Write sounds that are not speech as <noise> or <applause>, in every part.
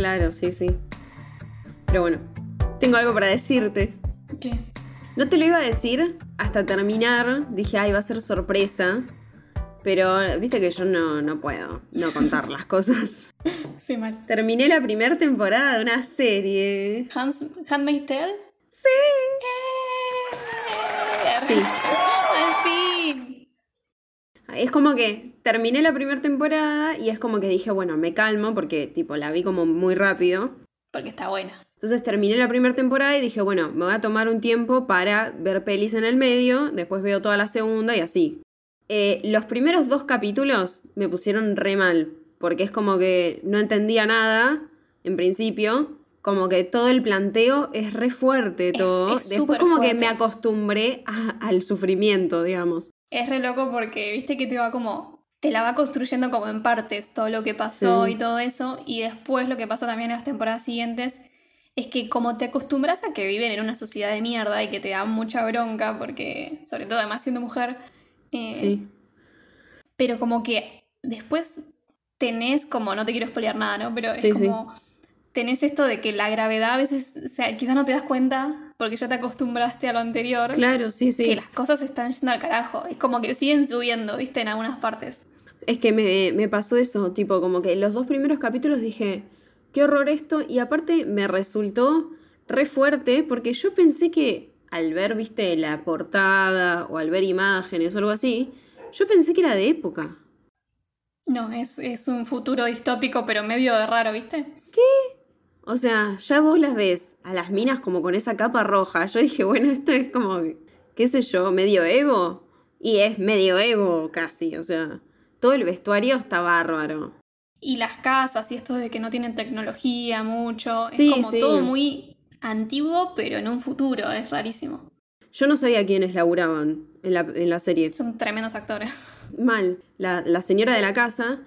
Claro, sí, sí. Pero bueno, tengo algo para decirte. ¿Qué? No te lo iba a decir hasta terminar. Dije, ay, va a ser sorpresa. Pero viste que yo no, no puedo no contar las <laughs> cosas. Sí, mal. Terminé la primera temporada de una serie. Hans, Handmaid's Tale. Sí. ¡Eh! Sí. Al fin. Es como que terminé la primera temporada y es como que dije, bueno, me calmo porque tipo la vi como muy rápido. Porque está buena. Entonces terminé la primera temporada y dije, bueno, me voy a tomar un tiempo para ver pelis en el medio, después veo toda la segunda y así. Eh, los primeros dos capítulos me pusieron re mal, porque es como que no entendía nada en principio, como que todo el planteo es re fuerte todo. es después súper como que me acostumbré a- al sufrimiento, digamos. Es re loco porque viste que te va como. Te la va construyendo como en partes todo lo que pasó Sí. y todo eso. Y después lo que pasa también en las temporadas siguientes es que como te acostumbras a que viven en una sociedad de mierda y que te da mucha bronca, porque, sobre todo además siendo mujer, eh, Sí. pero como que después tenés como, no te quiero spoilear nada, ¿no? Pero es sí. como, tenés esto de que la gravedad a veces, o sea, quizás no te das cuenta porque ya te acostumbraste a lo anterior, Claro, sí, sí. que las cosas están yendo al carajo. Es como que siguen subiendo, ¿viste? En algunas partes. Es que me, me pasó eso, tipo, como que los dos primeros capítulos dije, qué horror esto, y aparte me resultó re fuerte, porque yo pensé que al ver, viste, la portada o al ver imágenes o algo así, yo pensé que era de época. No, es, es un futuro distópico, pero medio de raro, ¿viste? O sea, ya vos las ves a las minas como con esa capa roja. Yo dije, bueno, esto es como, qué sé yo, medioevo. Y es medioevo casi, o sea, todo el vestuario está bárbaro. Y las casas y esto de que no tienen tecnología mucho. Sí, es como sí. todo muy antiguo, pero en un futuro. Es rarísimo. Yo no sabía quiénes laburaban en la, en la serie. Son tremendos actores. Mal. La, la señora de la casa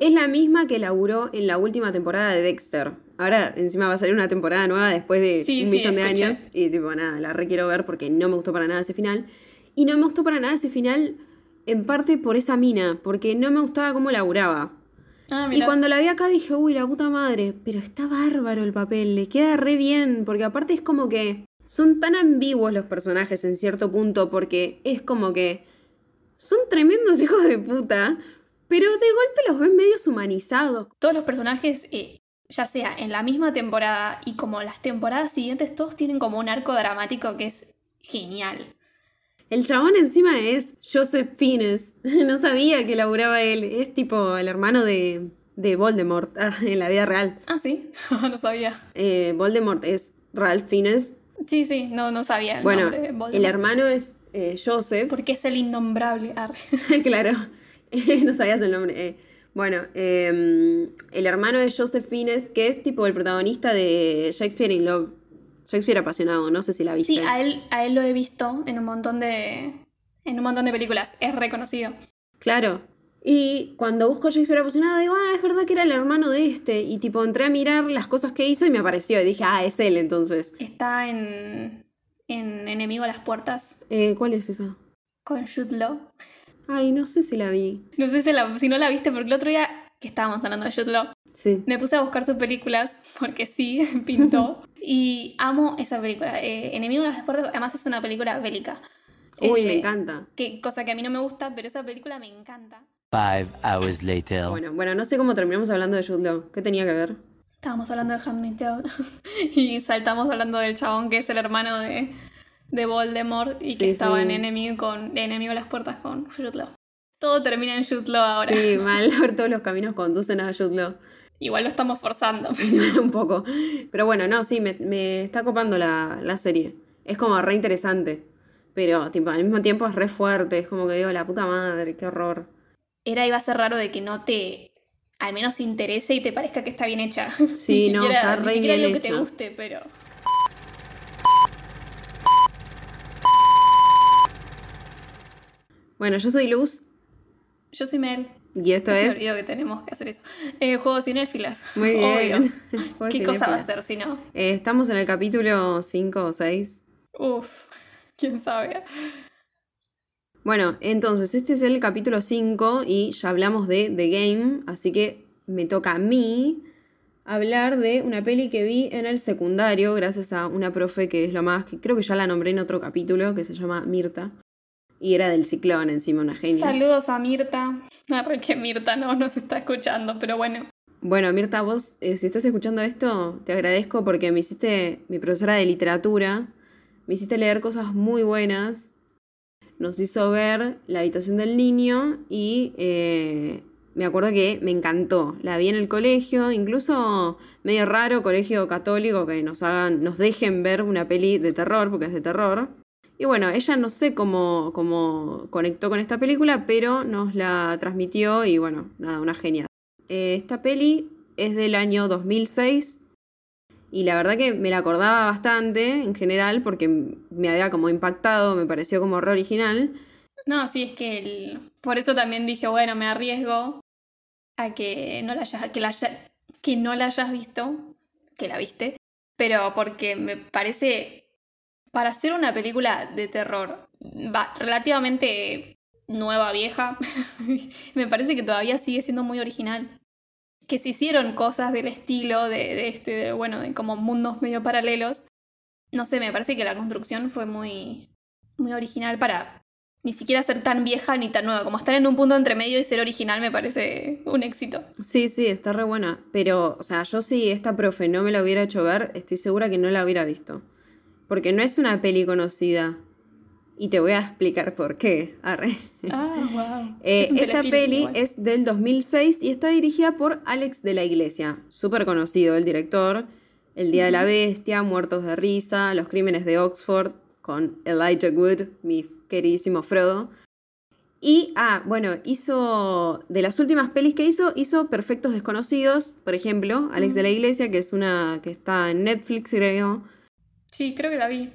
es la misma que laburó en la última temporada de Dexter. Ahora encima va a salir una temporada nueva después de Sí, un sí, millón de escuché. años. Y tipo, nada, la requiero ver porque no me gustó para nada ese final. Y no me gustó para nada ese final en parte por esa mina, porque no me gustaba cómo laburaba. Ah, Y cuando la vi acá dije, uy, la puta madre, pero está bárbaro el papel, le queda re bien, porque aparte es como que son tan ambiguos los personajes en cierto punto, porque es como que son tremendos <laughs> hijos de puta, pero de golpe los ven medios humanizados. Todos los personajes, eh, ya sea en la misma temporada y como las temporadas siguientes, todos tienen como un arco dramático que es genial. El chabón encima es Joseph Fiennes, <laughs> no sabía que laburaba él, es tipo el hermano de, de Voldemort ah, <laughs> en la vida real. Ah, sí, <laughs> no sabía. Eh, Voldemort es Ralph Fiennes, Sí, sí, no, no sabía el bueno, nombre de Voldemort. el hermano es eh, Joseph. Porque es el innombrable. claro, no sabías el nombre. eh. Bueno, eh, el hermano de Joseph Fiennes, que es tipo el protagonista de Shakespeare in Love. Shakespeare apasionado, no sé si la viste. Sí, a él, a él lo he visto en un montón de. en un montón de películas. Es reconocido. Claro. Y cuando busco Shakespeare apasionado, digo, ah, es verdad que era el hermano de este. Y tipo, entré a mirar las cosas que hizo y me apareció. Y dije, ah, es él entonces. Está en. en Enemigo a las Puertas Eh, ¿Cuál es esa? con Jude Law. Ay, no sé si la vi. No sé si, la- si no la viste, porque el otro día que estábamos hablando de Jude Law, Sí. me puse a buscar sus películas, porque sí, <laughs> pintó. y amo esa película. Eh, Enemigo a las Puertas, además es una película bélica. Uy, Eh, me encanta. Que, cosa que a mí no me gusta, pero esa película me encanta. Five hours later. Bueno, bueno, no sé cómo terminamos hablando de Jude Law. ¿Qué tenía que ver? Estábamos hablando de Handmaid's Tale <laughs> y saltamos hablando del chabón que es el hermano de, de Voldemort y que estaba sí. en enemigo con de enemigo a las puertas con Jude Law. Todo termina en Jude Law ahora. Sí, <laughs> mal. Todos los caminos conducen a Jude Law. Igual lo estamos forzando. <laughs> <laughs> un poco. Pero bueno, no, sí, me, me está copando la, la serie. Es como re interesante. Pero tipo, al mismo tiempo es re fuerte. Es como que digo, la puta madre, qué horror. Era iba a ser raro de que no te al menos interese y te parezca que está bien hecha. <laughs> Sí, ni no, siquiera, está ni re siquiera bien digo que te hecha. guste, pero Bueno, yo soy Luz yo soy Mel. Y esto es. olvidó que tenemos que hacer eso. Eh, juegos cinéfilas. Muy bien. <laughs> Obvio. ¿Qué cosa va a ser si no? Eh, estamos en el capítulo 5 o 6. Uf, quién sabe. Bueno, entonces este es el capítulo 5 y ya hablamos de The Game, así que me toca a mí hablar de una peli que vi en el secundario, gracias a una profe que es lo más, que creo que ya la nombré en otro capítulo, que se llama Mirta. Y era del ciclón encima, una genia. Saludos a Mirta. <laughs> Arre que Mirta no nos está escuchando, pero bueno. Bueno, Mirta, vos, eh, si estás escuchando esto, te agradezco porque me hiciste, mi profesora de literatura, me hiciste leer cosas muy buenas. Nos hizo ver La habitación del niño y eh, me acuerdo que me encantó. La vi en el colegio, incluso medio raro, colegio católico, que nos hagan, nos dejen ver una peli de terror, porque es de terror. Y bueno, ella no sé cómo, cómo conectó con esta película, pero nos la transmitió y bueno, nada, una genial. Eh, esta peli es del año 2006 y la verdad que me la acordaba bastante en general porque me había como impactado, me pareció como re original. No, sí, es que el... por eso también dije, bueno, me arriesgo a que no la que la que no la hayas visto, que la viste, pero porque me parece, para hacer una película de terror va, relativamente nueva, vieja, <laughs> me parece que todavía sigue siendo muy original que se hicieron cosas del estilo de, este, bueno, de como mundos medio paralelos. No sé, me parece que la construcción fue muy, muy original para ni siquiera ser tan vieja ni tan nueva. Como estar en un punto entre medio y ser original me parece un éxito. Sí, sí, está re buena. Pero, o sea, yo si esta profe no me la hubiera hecho ver, estoy segura que no la hubiera visto. Porque no es una peli conocida. Y te voy a explicar por qué. Arre. Ah, wow. <laughs> Eh, esta peli es del 2006 y está dirigida por Alex de la Iglesia, súper conocido el director. El Día de la Bestia, Muertos de Risa, Los Crímenes de Oxford, con Elijah Wood, mi queridísimo Frodo. Y, ah, bueno, hizo, de las últimas pelis que hizo, hizo Perfectos Desconocidos, por ejemplo, Alex de la Iglesia, que es una que está en Netflix, creo. Sí, creo que la vi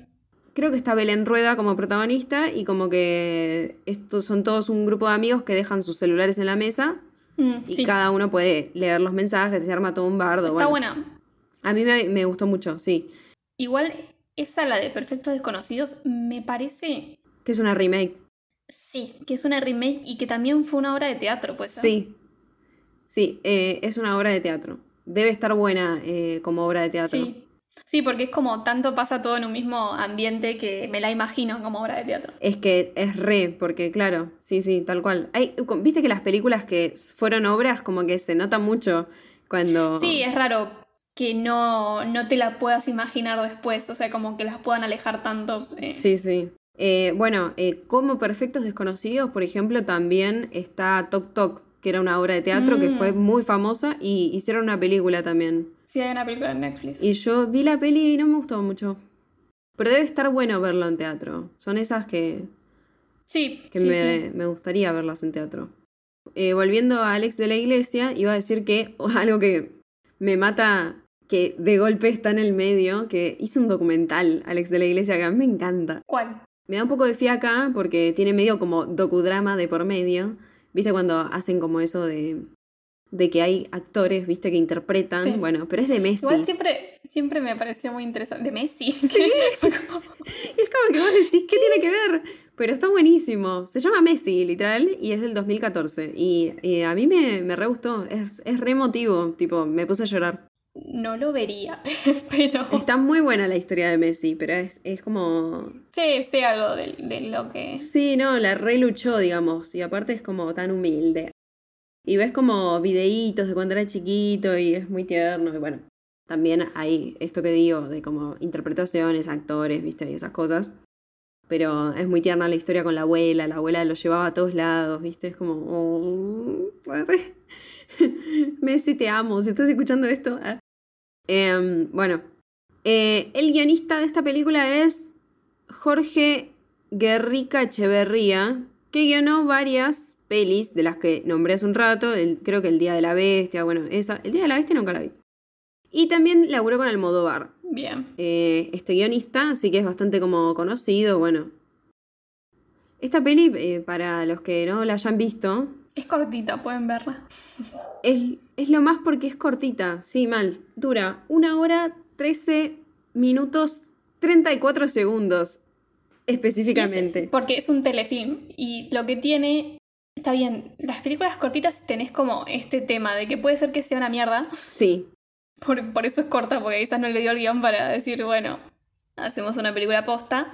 creo que está Belén Rueda como protagonista y como que estos son todos un grupo de amigos que dejan sus celulares en la mesa mm, y cada uno puede leer los mensajes y se arma todo un bardo. Está buena. A mí me, gustó mucho, sí. Igual esa, la de Perfectos Desconocidos, me parece... Que es una remake. Sí, que es una remake y que también fue una obra de teatro, pues. Sí, sí, eh, es una obra de teatro. Debe estar buena eh, como obra de teatro. Sí, Sí, porque es como tanto pasa todo en un mismo ambiente que me la imagino como obra de teatro. Es que es re, porque claro, sí, sí, tal cual. Hay, Viste que las películas que fueron obras como que se nota mucho cuando... Sí, es raro que no, no te la puedas imaginar después, o sea, como que las puedan alejar tanto. Eh. Sí, sí. Eh, bueno, eh, como Perfectos Desconocidos, por ejemplo, también está Tok Tok, que era una obra de teatro que fue mm. muy famosa y hicieron una película también. Sí, hay una película en Netflix. Y yo vi la peli y no me gustó mucho. Pero debe estar bueno verlo en teatro. Son esas que. Sí, que me, gustaría verlas en teatro. Eh, volviendo a Alex de la Iglesia, iba a decir que <laughs> algo que me mata, que de golpe está en el medio, que hizo un documental, Alex de la Iglesia, que a mí me encanta. ¿Cuál? Me da un poco de fiaca porque tiene medio como docudrama de por medio. ¿Viste cuando hacen como eso de de que hay actores, viste, que interpretan. Bueno, pero es de Messi. Igual siempre, siempre me pareció muy interesante. ¿De Messi? Sí. <laughs> <laughs> es como que vos decís, ¿qué tiene que ver? Pero está buenísimo. Se llama Messi, literal, y es del 2014. Y, a mí me, me re gustó. Es, es re emotivo. Tipo, me puse a llorar. No lo vería, <laughs> pero... Está muy buena la historia de Messi, pero es, es como... Sí, sé algo de, de, lo que... Sí, no, la re luchó, digamos, y aparte es como tan humilde. Y ves como videitos de cuando era chiquito y es muy tierno. Y bueno, también hay esto que digo de como interpretaciones, actores, viste, y esas cosas. Pero es muy tierna la historia con la abuela. La abuela lo llevaba a todos lados, viste. Es como... Oh, <laughs> Messi, te amo. Si estás escuchando esto... Ah. Em, bueno, eh, el guionista de esta película es Jorge Guerrica Echeverría, que guionó varias pelis de las que nombré hace un rato, creo que El Día de la Bestia, bueno, esa. El Día de la Bestia nunca la vi. Y también laburó con Almodóvar. Bien. Eh, este guionista, así que es bastante como conocido, bueno. Esta peli, eh, para los que no la hayan visto... Es cortita, pueden verla. Es, es lo más porque es cortita, sí, mal. Dura una hora, 13 minutos, 34 segundos específicamente. porque es un telefilm y lo que tiene Está bien, las películas cortitas tenés como este tema de que puede ser que sea una mierda. Sí. Por, por eso es corta, porque quizás no le dio el guion para decir, bueno, hacemos una película posta.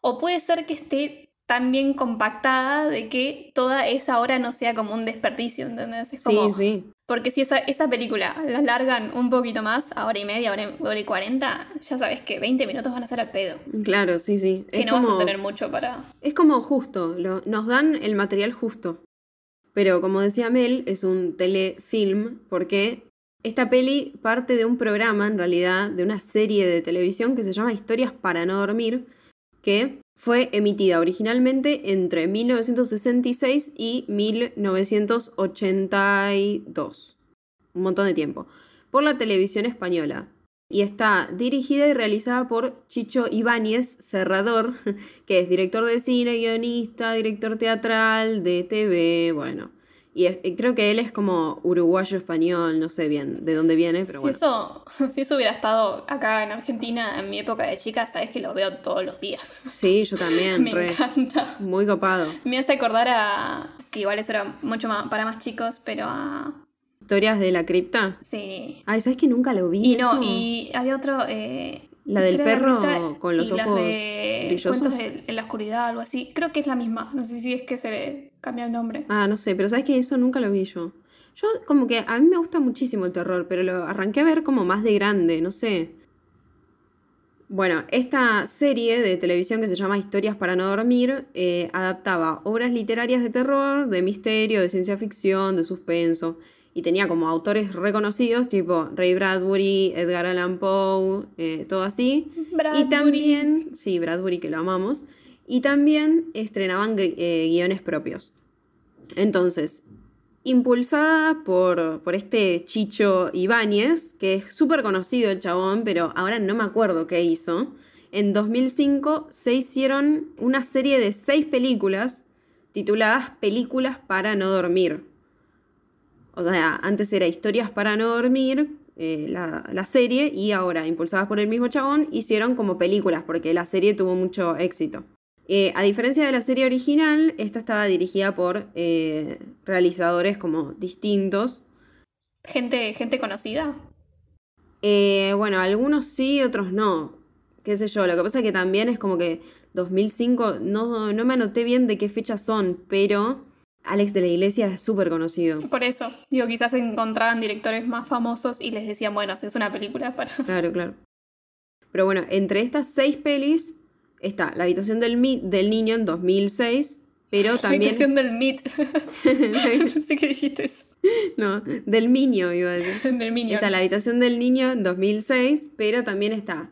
O puede ser que esté tan bien compactada de que toda esa hora no sea como un desperdicio, ¿entendés? Es como, Sí, sí. Porque si esa, esa película la largan un poquito más, a hora y media, hora, y- hora y cuarenta, ya sabes que 20 minutos van a ser al pedo. Claro, sí, sí. Que Es no vas a tener mucho para... Es como justo, lo- nos dan el material justo. Pero como decía Mel, es un telefilm porque esta peli parte de un programa, en realidad, de una serie de televisión que se llama Historias para no dormir, que fue emitida originalmente entre 1966 y 1982. Un montón de tiempo. Por la televisión española. Y está dirigida y realizada por Chicho Ibáñez Serrador, <laughs> que es director de cine, guionista, director teatral, de TV, bueno. Y es- y creo que él es como uruguayo español, no sé bien de dónde viene, pero si, bueno. eso, <laughs> si eso hubiera estado acá en Argentina en mi época de chica, sabes que lo veo todos los días. Sí, yo también, <laughs> Me re. encanta. Muy copado. Me hace acordar a... que igual eso era mucho más para más chicos, pero a... Historias de la cripta. Sí. Ay, ¿sabes que nunca lo vi? Y no, eso? y había otro... eh, La del perro con los y ojos de brillosos. De- en la oscuridad, algo así. Creo que es la misma. No sé si es que se le cambia el nombre. Ah, no sé, pero sabes que eso nunca lo vi yo. Yo como que a mí me gusta muchísimo el terror, pero lo arranqué a ver como más de grande, no sé. Bueno, esta serie de televisión que se llama Historias para no dormir eh, adaptaba obras literarias de terror, de misterio, de ciencia ficción, de suspenso. Y tenía como autores reconocidos, tipo Ray Bradbury, Edgar Allan Poe, eh, todo así. Bradbury. Y también, sí, Bradbury, que lo amamos. Y también estrenaban eh, guiones propios. Entonces, impulsada por, por este Chicho Ibáñez, que es súper conocido el chabón, pero ahora no me acuerdo qué hizo. En 2005 se hicieron una serie de seis películas tituladas Películas para no dormir. O sea, antes era Historias para no dormir, eh, la, la serie, y ahora, impulsadas por el mismo chabón, hicieron como películas, porque la serie tuvo mucho éxito. Eh, a diferencia de la serie original, esta estaba dirigida por eh, realizadores como distintos. Gente, gente conocida. Bueno, algunos sí, otros no. Qué sé yo, lo que pasa es que también es como que 2005, no, no me anoté bien de qué fechas son, pero Alex de la Iglesia es súper conocido. Por eso. Digo, quizás encontraban directores más famosos y les decían, bueno, es una película para. Claro, claro. Pero bueno, entre estas seis pelis está La habitación del, mi- del niño en 2006, pero La también... habitación del Meet. <laughs> no sé qué dijiste eso. no, del niño iba a decir. <laughs> Del Minion. Está La habitación del niño en 2006, pero también está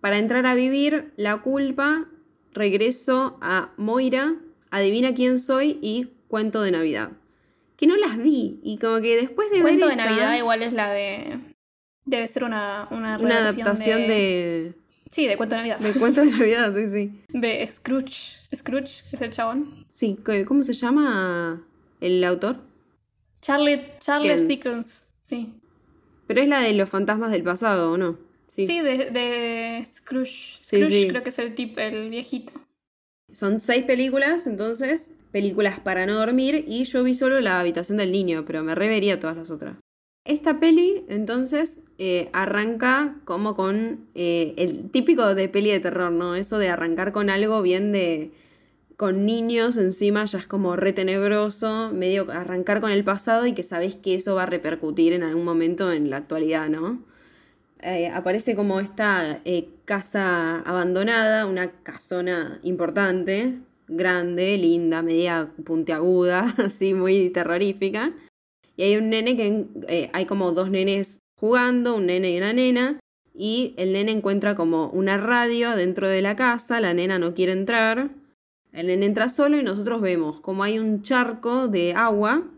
Para entrar a vivir, La culpa, Regreso a Moira, Adivina quién soy y Cuento de Navidad. Que no las vi y como que después de Cuento ver de esta- Navidad igual es la de. Debe ser una, una, una adaptación de... Sí, de Cuento de Navidad. de Cuento de Navidad, sí, sí. De Scrooge. Scrooge es el chabón. Sí, ¿qué- ¿cómo se llama el autor? Charlie, Charles Dickens. Dickens. Sí. Pero es la de los fantasmas del pasado, ¿o no? Sí, de, de Scrooge. Sí, Scrooge sí. creo que es el tipo, el viejito. Son seis películas, entonces, películas para no dormir, y yo vi solo La habitación del niño, pero me revería todas las otras. Esta peli, entonces, eh, arranca como con eh, el típico de peli de terror, ¿no? Eso de arrancar con algo bien de... con niños encima ya es como re tenebroso, medio arrancar con el pasado y que sabés que eso va a repercutir en algún momento en la actualidad, ¿no? eh, aparece como esta casa abandonada, una casona importante, grande, linda, media puntiaguda, <laughs> así muy terrorífica. Y hay un nene que eh, hay como dos nenes jugando, un nene y una nena, y el nene encuentra como una radio dentro de la casa, la nena no quiere entrar, el nene entra solo y nosotros vemos como hay un charco de agua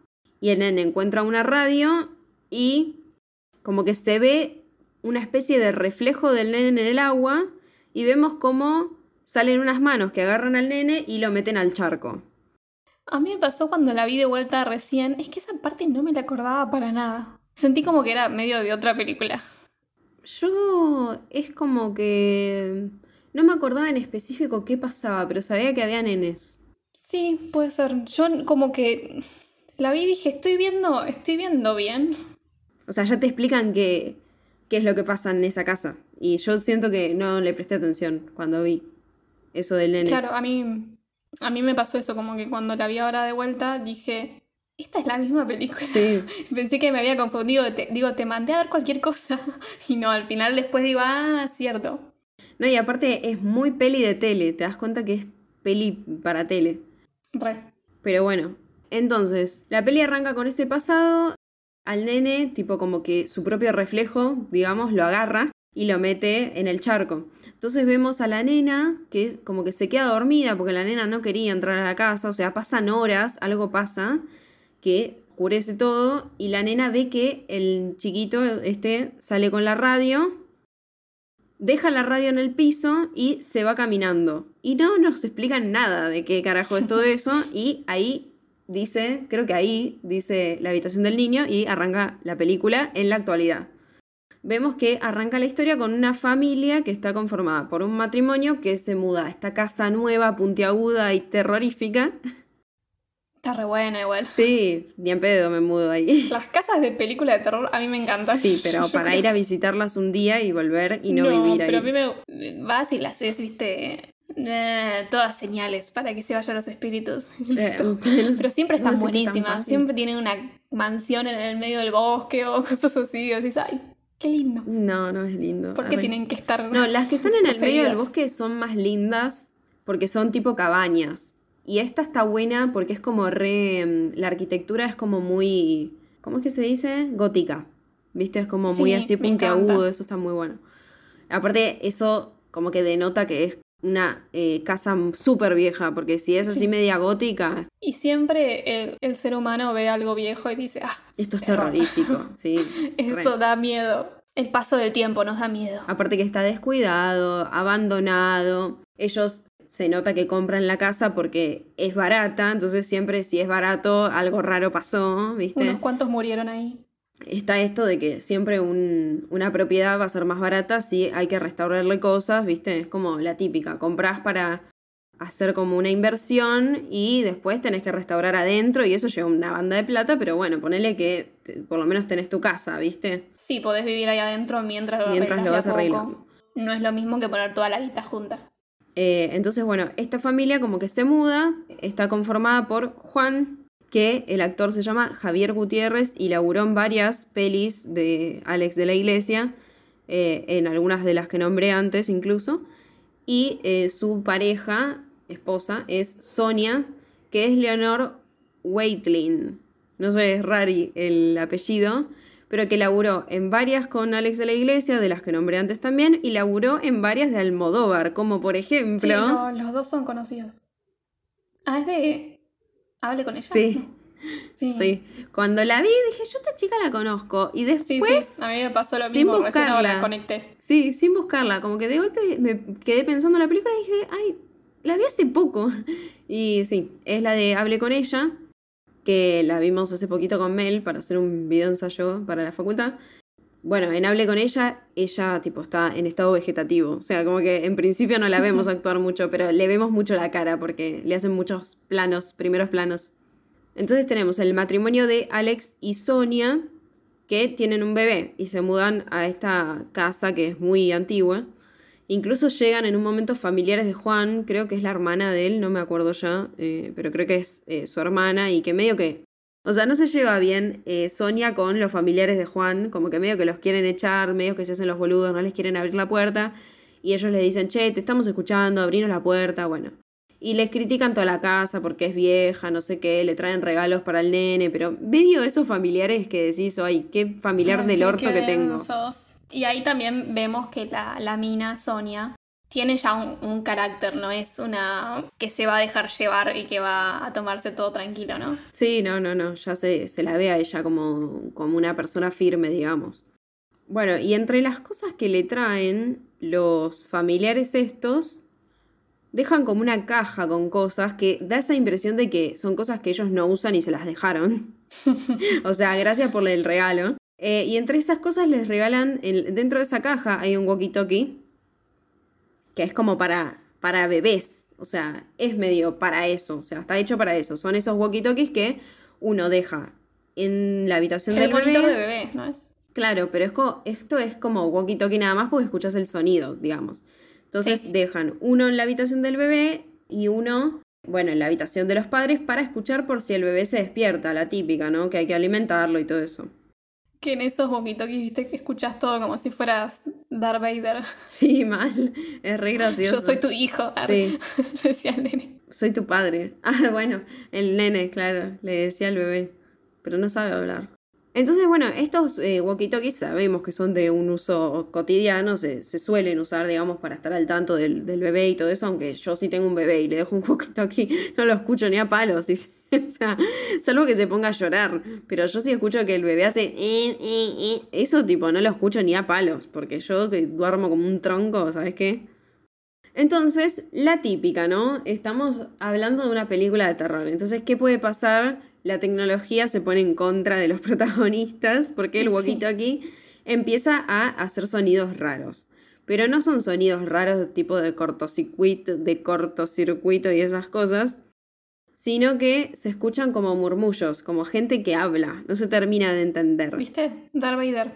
y el nene encuentra una radio y como que se ve una especie de reflejo del nene en el agua y vemos cómo salen unas manos que agarran al nene y lo meten al charco. A mí me pasó cuando la vi de vuelta recién. Es que esa parte no me la acordaba para nada. Sentí como que era medio de otra película. Yo es como que no me acordaba en específico qué pasaba, pero sabía que había nenes. Sí, puede ser. Yo como que la vi y dije, estoy viendo, estoy viendo bien. O sea, ya te explican que qué es lo que pasa en esa casa. Y yo siento que no le presté atención cuando vi eso del nene. Claro, a mí, a mí me pasó eso, como que cuando la vi ahora de vuelta dije, esta es la misma película. Sí. <laughs> Pensé que me había confundido, te- digo, te mandé a ver cualquier cosa. <laughs> Y no, al final después digo, ah, cierto. No, y aparte es muy peli de tele, te das cuenta que es peli para tele. Re. Pero bueno, entonces, la peli arranca con este pasado, al nene, tipo como que su propio reflejo, digamos, lo agarra y lo mete en el charco. Entonces vemos a la nena que como que se queda dormida porque la nena no quería entrar a la casa, o sea, pasan horas, algo pasa que oscurece todo y la nena ve que el chiquito este sale con la radio, deja la radio en el piso y se va caminando. Y no nos explican nada de qué carajo es todo <laughs> eso y ahí dice, creo que ahí dice la habitación del niño y arranca la película en la actualidad. Vemos que arranca la historia con una familia que está conformada por un matrimonio que se muda a esta casa nueva, puntiaguda y terrorífica. Está re buena igual. Sí, ni en pedo me mudo ahí. Las casas de película de terror a mí me encantan. Sí, pero <laughs> Yo para ir a visitarlas un día y volver y no, vivir ahí. pero a mí me vas y las haces, viste, eh, todas señales para que se vayan los espíritus. <laughs> Listo. Eh, Pero siempre no están <laughs> sé buenísimas. Siempre tienen una mansión en el medio del bosque o cosas así. Y decís, ay, qué lindo. No, no es lindo. ¿Por qué Arre. tienen que estar.? No, las que están en el medio del bosque son más lindas porque son tipo cabañas. Y esta está buena porque es como re. mm, La arquitectura es como muy. ¿Cómo es que se dice? Gótica. ¿Viste? Es como muy Sí, así puntiagudo, eso está muy bueno. Aparte, eso como que denota que es una eh, casa súper vieja, porque si es así Sí. media gótica, Y siempre el, el ser humano ve algo viejo y dice, ah, esto es Terror. terrorífico. <laughs> Sí. re. eso da miedo. El paso del tiempo nos da miedo. Aparte que está descuidado, abandonado. Ellos se nota que compran la casa porque es barata, entonces siempre si es barato algo raro pasó, ¿viste? Unos cuantos murieron ahí. Está esto de que siempre un- una propiedad va a ser más barata si hay que restaurarle cosas, ¿viste? Es como la típica, compras para hacer como una inversión y después tenés que restaurar adentro y eso lleva una banda de plata, pero bueno, ponele que te- por lo menos tenés tu casa, ¿viste? Sí, podés vivir ahí adentro mientras lo Mientras lo vas arreglando. No es lo mismo que poner toda la guita junta. Eh, entonces, bueno, esta familia como que se muda, está conformada por Juan, que el actor se llama Javier Gutiérrez y laburó en varias pelis de Alex de la Iglesia, eh, en algunas de las que nombré antes incluso, y eh, su pareja, esposa, es Sonia, que es Leonor Weitlin. No sé, es rari el apellido, pero que laburó en varias con Alex de la Iglesia, de las que nombré antes también, y laburó en varias de Almodóvar, como por ejemplo... Sí, no, los dos son conocidos. Ah, es de... Hable con ella. Sí, <laughs> Sí. sí. Cuando la vi dije, yo esta chica la conozco. Y después, sí, a mí me pasó lo sin mismo, ahora buscarla. la conecté. sí, sin buscarla, como que de golpe me quedé pensando en la película y dije, ay, la vi hace poco. <laughs> Y sí, es la de Hable con ella, que la vimos hace poquito con Mel para hacer un video ensayo para la facultad. Bueno, en Hable con ella, ella tipo está en estado vegetativo. O sea, como que en principio no la vemos <laughs> actuar mucho, pero le vemos mucho la cara porque le hacen muchos planos, primeros planos. Entonces tenemos el matrimonio de Alex y Sonia, que tienen un bebé y se mudan a esta casa que es muy antigua. Incluso llegan en un momento familiares de Juan, creo que es la hermana de él, no me acuerdo ya, eh, pero creo que es eh, su hermana y que medio que... O sea, no se lleva bien eh, Sonia con los familiares de Juan, como que medio que los quieren echar, medio que se hacen los boludos, no les quieren abrir la puerta. Y ellos le dicen, che, te estamos escuchando, abrinos la puerta, bueno. Y les critican toda la casa porque es vieja, no sé qué, le traen regalos para el nene, pero medio esos familiares que decís, ay, qué familiar del orto que tengo. Y ahí también vemos que la, la mina, Sonia, tiene ya un, un carácter, no es una que se va a dejar llevar y que va a tomarse todo tranquilo, ¿no? Sí, no, no, no, ya se, se la ve a ella como, como una persona firme, digamos. Bueno, y entre las cosas que le traen los familiares estos, dejan como una caja con cosas que da esa impresión de que son cosas que ellos no usan y se las dejaron. <laughs> o sea, gracias por el regalo. Eh, y entre esas cosas les regalan, el- dentro de esa caja hay un walkie-talkie, que es como para, para bebés. O sea, es medio para eso. O sea, está hecho para eso. Son esos walkie-talkies que uno deja en la habitación El del bebé. de bebé, ¿no es? Claro, pero es co- esto es como walkie-talkie nada más porque escuchas el sonido, digamos. Entonces dejan uno en la habitación del bebé y uno, bueno, en la habitación de los padres para escuchar por si el bebé se despierta, la típica, ¿no? Que hay que alimentarlo y todo eso. Que en esos walkie-talkies, viste, que escuchas todo como si fueras Darth Vader. <laughs> Sí, mal. Es re gracioso. Yo soy tu hijo. Sí. <laughs> Le decía al nene. Soy tu padre. <laughs> Ah, bueno, el nene, claro, le decía al bebé, pero no sabe hablar. Entonces, bueno, estos eh, walkie-talkies sabemos que son de un uso cotidiano, se, se suelen usar, digamos, para estar al tanto del, del bebé y todo eso, aunque yo sí tengo un bebé y le dejo un walkie-talkie, no lo escucho ni a palos, dice. <laughs> o sea, salvo que se ponga a llorar, pero yo sí escucho que el bebé hace... eh, eh, eh. Eso tipo, no lo escucho ni a palos, porque yo que duermo como un tronco, ¿sabes qué? Entonces, la típica, ¿no? Estamos hablando de una película de terror. Entonces, ¿qué puede pasar? La tecnología se pone en contra de los <laughs> protagonistas porque el Sí. walkie-talkie empieza a hacer sonidos raros. Pero no son sonidos raros tipo de cortocircuito, de cortocircuito y esas cosas, sino que se escuchan como murmullos, como gente que habla, no se termina de entender. ¿Viste? Darth Vader.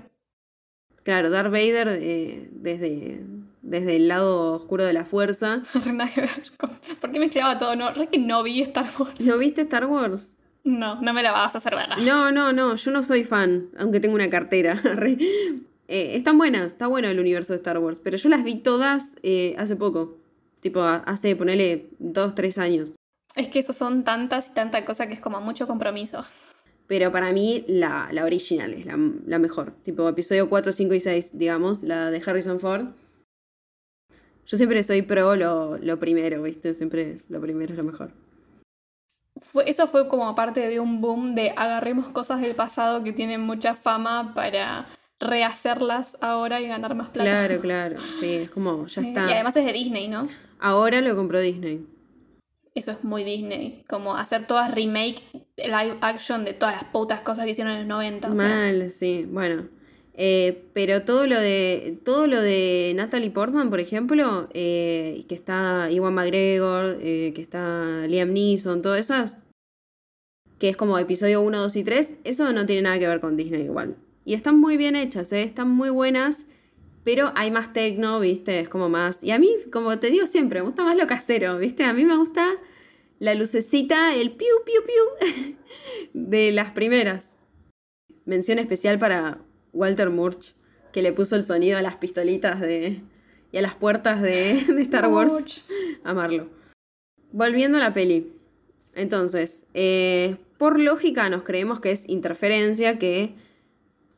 Claro, Darth Vader eh, desde, desde el lado oscuro de la fuerza. <laughs> ¿Por qué me llevaba todo? No, re que no vi Star Wars. ¿No viste Star Wars? No, no me la vas a hacer ver. No, no, no, yo no soy fan, aunque tengo una cartera. <laughs> Eh, están buenas, está bueno el universo de Star Wars, pero yo las vi todas eh, hace poco. Tipo, hace, ponele, dos, tres años. Es que eso son tantas y tanta cosa que es como mucho compromiso. Pero para mí la, la original es la, la mejor. Tipo, episodio 4, 5 y 6, digamos, la de Harrison Ford. Yo siempre soy pro lo, lo primero, ¿viste? Siempre lo primero es lo mejor. Fue- eso fue como parte de un boom de agarremos cosas del pasado que tienen mucha fama para rehacerlas ahora y ganar más plata. Claro, <laughs> claro, sí, es como, ya Eh, está. Y además es de Disney, ¿no? Ahora lo compró Disney. Eso es muy Disney. Como hacer todas remake live action de todas las putas cosas que hicieron en los 90. o sea. Mal, sí, bueno. Eh, pero todo lo de todo lo de Natalie Portman, por ejemplo, eh, que está Iwan McGregor, eh, que está Liam Neeson, todas esas, que es como episodio 1, 2 y 3, eso no tiene nada que ver con Disney igual. Y están muy bien hechas, están muy buenas, pero hay más tecno, ¿viste? Es como más... Y a mí, como te digo siempre, me gusta más lo casero, ¿viste? A mí me gusta la lucecita, el piu, piu, piu <laughs> de las primeras. Mención especial para Walter Murch, que le puso el sonido a las pistolitas de, y a las puertas de, <laughs> de Star Wars. Amarlo. Volviendo a la peli. Entonces, eh, por lógica nos creemos que es interferencia, que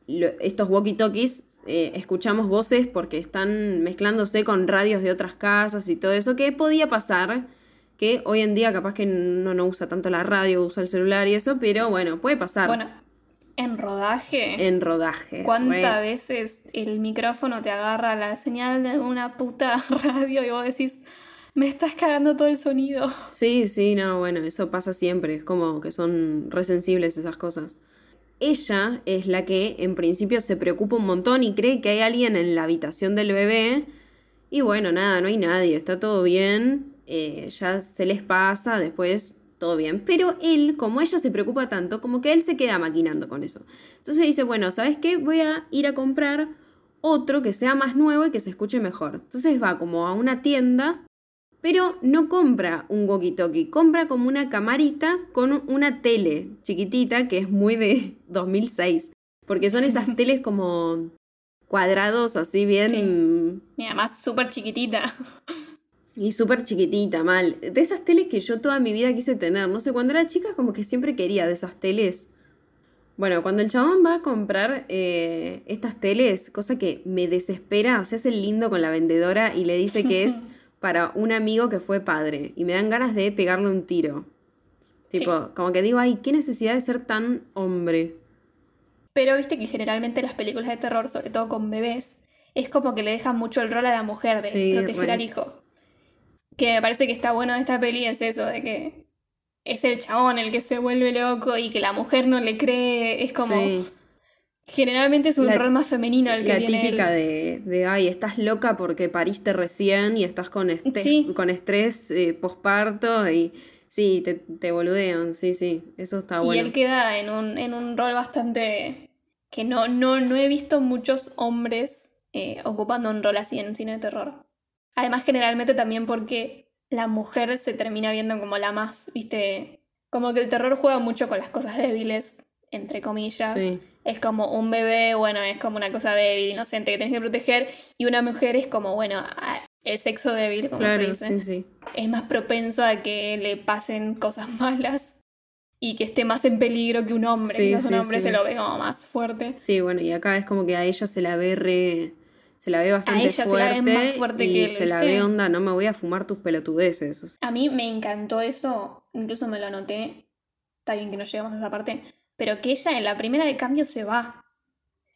lo- estos walkie-talkies eh, escuchamos voces porque están mezclándose con radios de otras casas y todo eso, que podía pasar, que hoy en día capaz que no, no usa tanto la radio, usa el celular y eso, pero bueno, puede pasar Bueno, en rodaje. en rodaje. ¿Cuántas re. veces el micrófono te agarra la señal de alguna puta <laughs> radio y vos decís, me estás cagando todo el sonido? Sí, sí, no, bueno, eso pasa siempre, es como que son resensibles esas cosas. Ella es la que en principio se preocupa un montón y cree que hay alguien en la habitación del bebé. Y bueno, nada, no hay nadie, está todo bien, eh, ya se les pasa, después todo bien. Pero él, como ella se preocupa tanto, como que él se queda maquinando con eso. Entonces dice, bueno, ¿sabes qué? Voy a ir a comprar otro que sea más nuevo y que se escuche mejor. Entonces va como a una tienda pero no compra un walkie-talkie, compra como una camarita con una tele chiquitita que es muy de <laughs> 2006. Porque son esas <laughs> teles como cuadrados así bien... Y además súper chiquitita. Y súper chiquitita, mal. De esas teles que yo toda mi vida quise tener. No sé, cuando era chica como que siempre quería de esas teles. Bueno, cuando el chabón va a comprar eh, estas teles, cosa que me desespera, se hace el lindo con la vendedora y le dice que es <laughs> para un amigo que fue padre. Y me dan ganas de pegarle un tiro. Tipo, como que digo, ay, qué necesidad de ser tan hombre. Pero viste que generalmente las películas de terror, sobre todo con bebés, es como que le dejan mucho el rol a la mujer de Sí, proteger al hijo. Que me parece que está bueno de esta peli es eso, de que es el chabón el que se vuelve loco y que la mujer no le cree. Es como. Sí. Generalmente es un La- rol más femenino el que La tiene típica él. de, de, ay, estás loca porque pariste recién y estás con, Sí. con estrés eh, posparto y sí, te, te boludean, sí, sí, eso está Y bueno. él queda en un, en un rol bastante que no, no, no he visto muchos hombres eh, ocupando un rol así en un cine de terror. Además, generalmente también porque la mujer se termina viendo como la más, viste, como que el terror juega mucho con las cosas débiles, entre comillas. Sí. Es como un bebé, bueno, es como una cosa débil, inocente que tienes que proteger, y una mujer es como, bueno, el sexo débil, como se dice. sí, sí. Es más propenso a que le pasen cosas <laughs> malas y que esté más en peligro que un hombre. Quizás un hombre se lo ve como más fuerte. Sí, bueno, y acá es como que a ella se la ve re. Se la ve bastante ella se la fuerte. ve más fuerte y que él, se la ve onda, no me voy a fumar tus pelotudeces. A mí me encantó eso, incluso me lo anoté, está bien que no llegamos a esa parte, pero que ella en la primera de cambio se va.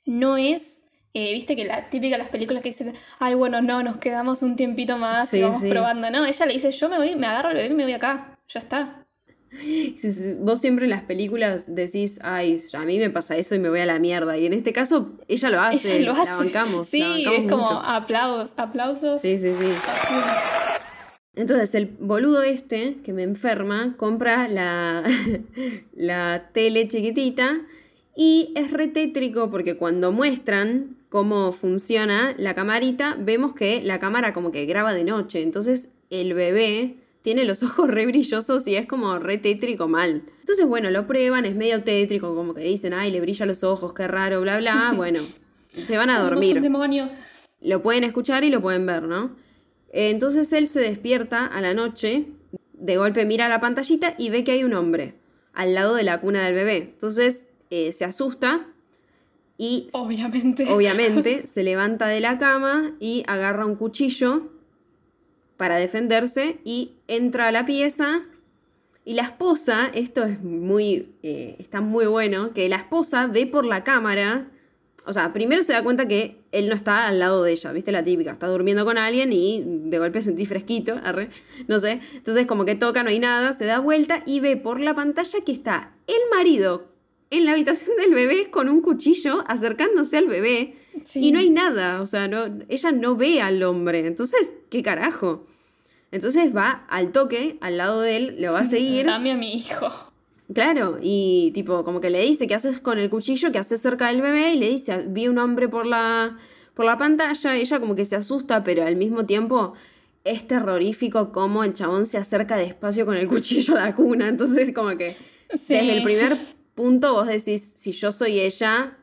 No es, eh, viste que la típica de las películas que dicen, ay bueno, no, nos quedamos un tiempito más Sí, y vamos sí. probando. No, ella le dice, yo me voy, me agarro el bebé y me voy acá, ya está. Vos siempre en las películas decís, ay, a mí me pasa eso y me voy a la mierda. Y en este caso, ella lo hace. ella lo hace. La bancamos. sí, la bancamos es como aplausos, aplausos. Sí, sí, sí. Entonces el boludo este que me enferma compra la, <laughs> la tele chiquitita y es re tétrico porque cuando muestran cómo funciona la camarita, vemos que la cámara como que graba de noche. Entonces el bebé tiene los <laughs> ojos re brillosos y es como re tétrico mal. Entonces bueno, lo prueban, es medio tétrico, como que dicen, ay, le brilla los ojos, qué raro, bla, bla. <laughs> Bueno, te van a dormir un demonio. lo pueden escuchar y lo pueden ver, ¿no? Eh, Entonces él se despierta a la noche, de golpe mira la pantallita y ve que hay un hombre al lado de la cuna del bebé. Entonces eh, se asusta y Obviamente. obviamente <laughs> se levanta de la cama y agarra un cuchillo para defenderse y entra a la pieza. Y la esposa, esto es muy, eh, está muy bueno, que la esposa ve por la cámara, o sea, primero se da cuenta que él no está al lado de ella, ¿viste? La típica, está durmiendo con alguien y de golpe sentí fresquito, <laughs> arre, no sé. Entonces como que toca, no hay nada, se da vuelta y ve por la pantalla que está el marido en la habitación del bebé con un cuchillo acercándose al bebé Sí. y no hay nada, o sea, no, ella no ve al hombre, entonces, ¿qué carajo? Entonces va al toque, al lado de él, lo va a seguir. Dame a mi hijo. Claro, y tipo, como que le dice, ¿qué haces con el cuchillo? ¿Qué haces cerca del bebé? Y le dice, vi un hombre por la, por la pantalla, ella como que se asusta, pero al mismo tiempo es terrorífico como el chabón se acerca despacio con el cuchillo a la cuna. Entonces, como que Sí. desde el primer punto vos decís, si yo soy ella,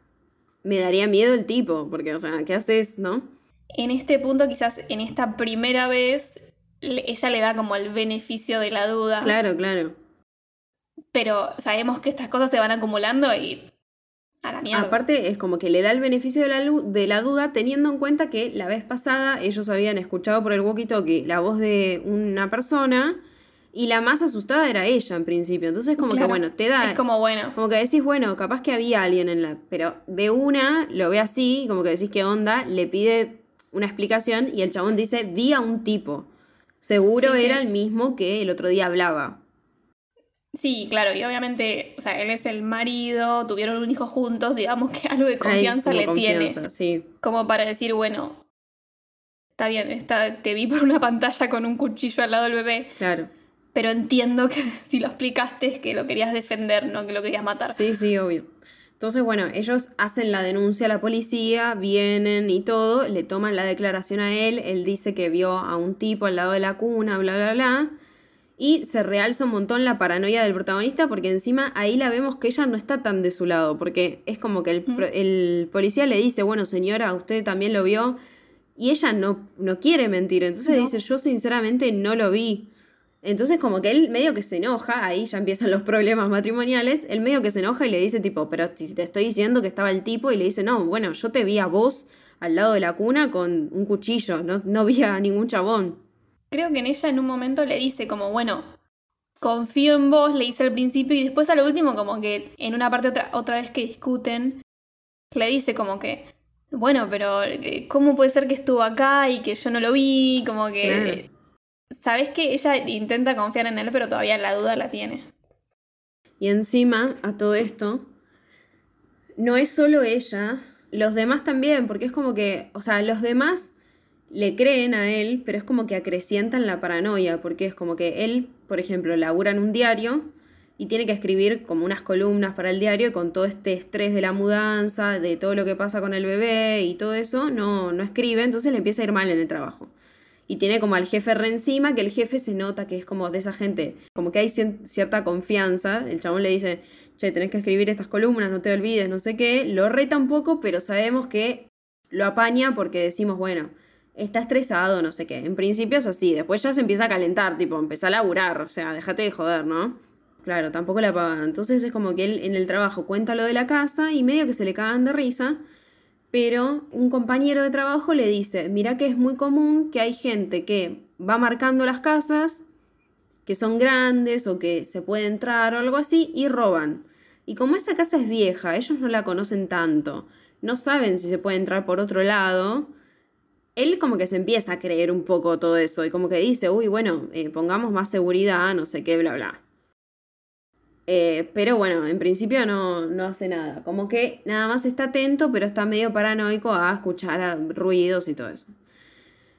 me daría miedo el tipo, porque, o sea, ¿qué haces, no? En este punto, quizás en esta primera vez, ella le da como el beneficio de la duda. Claro, claro. Pero sabemos que estas cosas se van acumulando y. A la mierda. Aparte, es como que le da el beneficio de la, de la duda, teniendo en cuenta que la vez pasada ellos habían escuchado por el walkie-talkie la voz de una persona y la más asustada era ella en principio. Entonces, como que bueno, te da. Es como bueno. Como que decís, bueno, capaz que había alguien en la. Pero de una lo ve así, como que decís qué onda, le pide una explicación y el chabón dice, vi a un tipo. Seguro Sí, sí. era el mismo que el otro día hablaba. Sí, claro, y obviamente, o sea, él es el marido, tuvieron un hijo juntos, digamos que algo de confianza como le confianza, tiene. Sí. Como para decir, bueno, está bien, está, te vi por una pantalla con un cuchillo al lado del bebé, Claro. Pero entiendo que <laughs> si lo explicaste es que lo querías defender, no que lo querías matar. Sí, sí, obvio. Entonces, bueno, ellos hacen la denuncia a la policía, vienen y todo, le toman la declaración a él, él dice que vio a un tipo al lado de la cuna, bla, bla, bla, y se realza un montón la paranoia del protagonista porque encima ahí la vemos que ella no está tan de su lado, porque es como que el, el policía le dice, bueno, señora, usted también lo vio, y ella no, no quiere mentir, entonces No. dice, yo sinceramente no lo vi. Entonces como que él medio que se enoja, ahí ya empiezan los problemas matrimoniales, él medio que se enoja y le dice tipo, pero te estoy diciendo que estaba el tipo y le dice, no, bueno, yo te vi a vos al lado de la cuna con un cuchillo, no, no vi a ningún chabón. Creo que en ella en un momento le dice como, bueno, confío en vos, le dice al principio y después a lo último como que en una parte otra, otra vez que discuten, le dice como que, bueno, pero eh, ¿cómo puede ser que estuvo acá y que yo no lo vi? Como que... Sabes que ella intenta confiar en él, pero todavía la duda la tiene. Y encima, a todo esto, no es solo ella, los demás también, porque es como que, o sea, los demás le creen a él, pero es como que acrecientan la paranoia, porque es como que él, por ejemplo, labura en un diario y tiene que escribir como unas columnas para el diario y con todo este estrés de la mudanza, de todo lo que pasa con el bebé y todo eso, no, no escribe, entonces le empieza a ir mal en el trabajo. Y tiene como al jefe re encima, que el jefe se nota que es como de esa gente, como que hay cierta confianza, el chabón le dice, che, tenés que escribir estas columnas, no te olvides, no sé qué, lo reta un poco, pero sabemos que lo apaña porque decimos, bueno, está estresado, no sé qué. En principio es así, después ya se empieza a calentar, tipo, empieza a laburar, o sea, déjate de joder, ¿no? Claro, tampoco la pagan. Entonces es como que él en el trabajo cuenta lo de la casa y medio que se le cagan de risa, pero un compañero de trabajo le dice, mira que es muy común que hay gente que va marcando las casas, que son grandes o que se puede entrar o algo así, y roban. Y como esa casa es vieja, ellos no la conocen tanto, no saben si se puede entrar por otro lado, él como que se empieza a creer un poco todo eso y como que dice, uy, bueno, eh, pongamos más seguridad, no sé qué, bla, bla. Eh, pero bueno, en principio no, no, hace nada. Como que nada más está atento, pero está medio paranoico a escuchar ruidos y todo eso.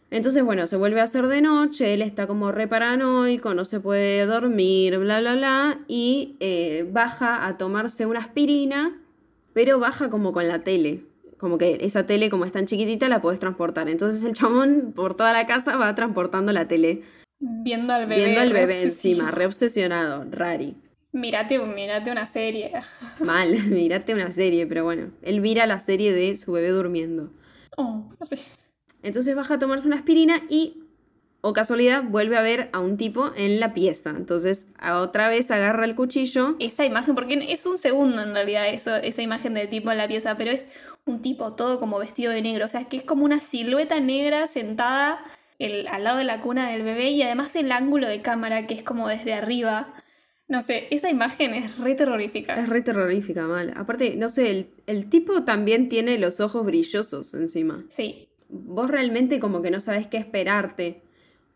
Entonces, bueno, se vuelve a hacer de noche, él está como re paranoico, no se puede dormir, bla, bla, bla, y eh, baja a tomarse una aspirina, pero baja como con la tele. Como que esa tele, como es tan chiquitita, la puedes transportar. Entonces el chamón por toda la casa va transportando la tele. Viendo al bebé. Viendo al bebé encima, re obsesionado, rari. Mírate, mírate una serie. <laughs> Mal, <laughs> mírate una serie, pero bueno, él mira la serie de su bebé durmiendo. Oh, Entonces baja a tomarse una aspirina y, o casualidad, vuelve a ver a un tipo en la pieza. Entonces, otra vez agarra el cuchillo. Esa imagen, porque es un segundo en realidad eso, esa imagen del tipo en la pieza, pero es un tipo todo como vestido de negro. O sea, es que es como una silueta negra sentada al lado de la cuna del bebé y además el ángulo de cámara que es como desde arriba no sé, esa imagen es re terrorífica. Es re terrorífica, mal. Aparte, no sé, el, tipo también tiene los ojos brillosos encima. Sí. Vos realmente como que no sabes qué esperarte.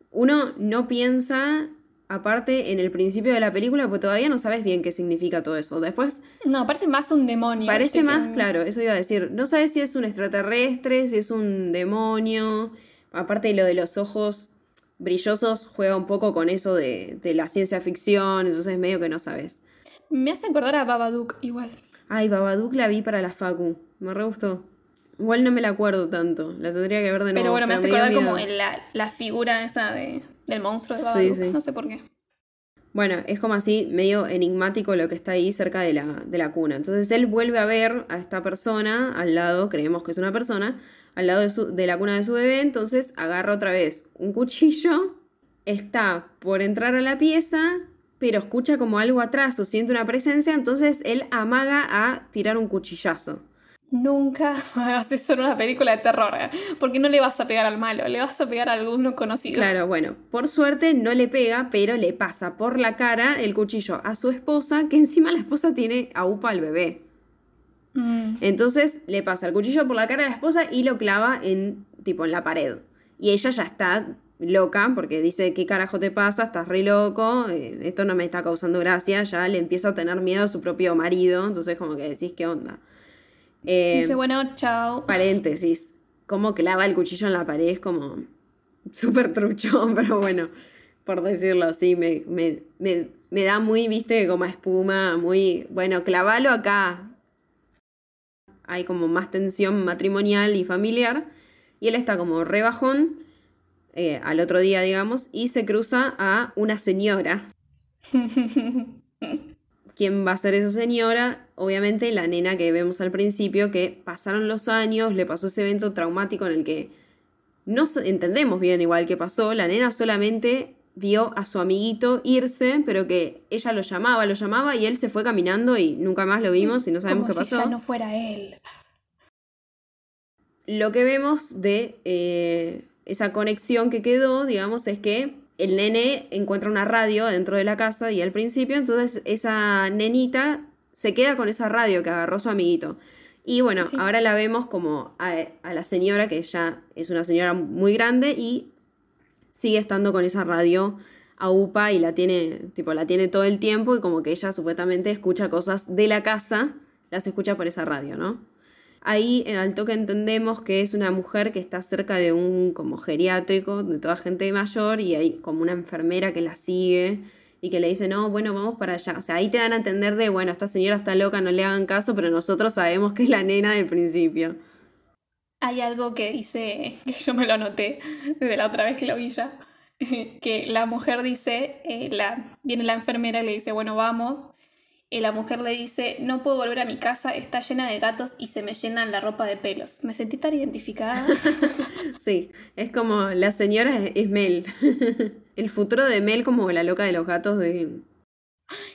Uno no piensa, aparte, en el principio de la película, porque todavía no sabes bien qué significa todo eso. Después... No, parece más un demonio. Parece más, claro, eso iba a decir. No sabes si es un extraterrestre, si es un demonio. Aparte de lo de los ojos Brillosos juega un poco con eso de, la ciencia ficción, entonces medio que no sabes. Me hace acordar a Babadook igual. Ay, Babadook la vi para la Facu, me re gustó. Igual no me la acuerdo tanto, la tendría que ver de nuevo. Pero bueno, me hace acordar como la, la, figura esa de, del monstruo de Babadook, sí, sí. no sé por qué. Bueno, es como así, medio enigmático lo que está ahí cerca de la, de la cuna. Entonces él vuelve a ver a esta persona al lado, creemos que es una persona, al lado de, la cuna de su bebé, entonces agarra otra vez un cuchillo, está por entrar a la pieza, pero escucha como algo atrás o siente una presencia, entonces él amaga a tirar un cuchillazo. Nunca <laughs> hagas eso en una película de terror, ¿eh? porque no le vas a pegar al malo, le vas a pegar a alguno conocido. Claro, bueno, por suerte no le pega, pero le pasa por la cara el cuchillo a su esposa, que encima la esposa tiene a UPA al bebé. Mm. Entonces le pasa el cuchillo por la cara de la esposa y lo clava en, tipo, en la pared. Y ella ya está loca porque dice, ¿qué carajo te pasa? Estás re loco, eh, esto no me está causando gracia, ya le empieza a tener miedo a su propio marido, entonces como que decís, ¿qué onda? Eh, dice, bueno, chao. Paréntesis, cómo clava el cuchillo en la pared es como súper truchón, <laughs> pero bueno, por decirlo así, me, me, me, me da muy, viste, como espuma, muy, bueno, clavalo acá, hay como más tensión matrimonial y familiar, y él está como rebajón eh, al otro día, digamos, y se cruza a una señora. <laughs> ¿Quién va a ser esa señora? Obviamente la nena que vemos al principio, que pasaron los años, le pasó ese evento traumático en el que no entendemos bien igual qué pasó, la nena solamente vio a su amiguito irse, pero que ella lo llamaba, lo llamaba y él se fue caminando y nunca más lo vimos y no sabemos qué pasó. Si ya no fuera él. Lo que vemos de eh, esa conexión que quedó, digamos, es que el nene encuentra una radio dentro de la casa y al principio, entonces esa nenita se queda con esa radio que agarró su amiguito. Y bueno, ahora la vemos como a, a la señora, que ya es una señora muy grande y sigue estando con esa radio a UPA y la tiene, tipo, la tiene todo el tiempo y como que ella supuestamente escucha cosas de la casa, las escucha por esa radio, ¿no? Ahí en al toque entendemos que es una mujer que está cerca de un como geriátrico, de toda gente mayor, y hay como una enfermera que la sigue y que le dice, no, bueno, vamos para allá. O sea, ahí te dan a entender de, bueno, esta señora está loca, no le hagan caso, pero nosotros sabemos que es la nena del principio. Hay algo que dice, <laughs> que yo me lo anoté desde la otra vez que lo vi ya, <laughs> que la mujer dice, eh, la, viene la enfermera y le dice, bueno, vamos. Y la mujer le dice, no puedo volver a mi casa, está llena de gatos y se me llenan la ropa de pelos. Me sentí tan identificada. <laughs> sí, es como la señora es Mel. El futuro de Mel como la loca de los gatos de...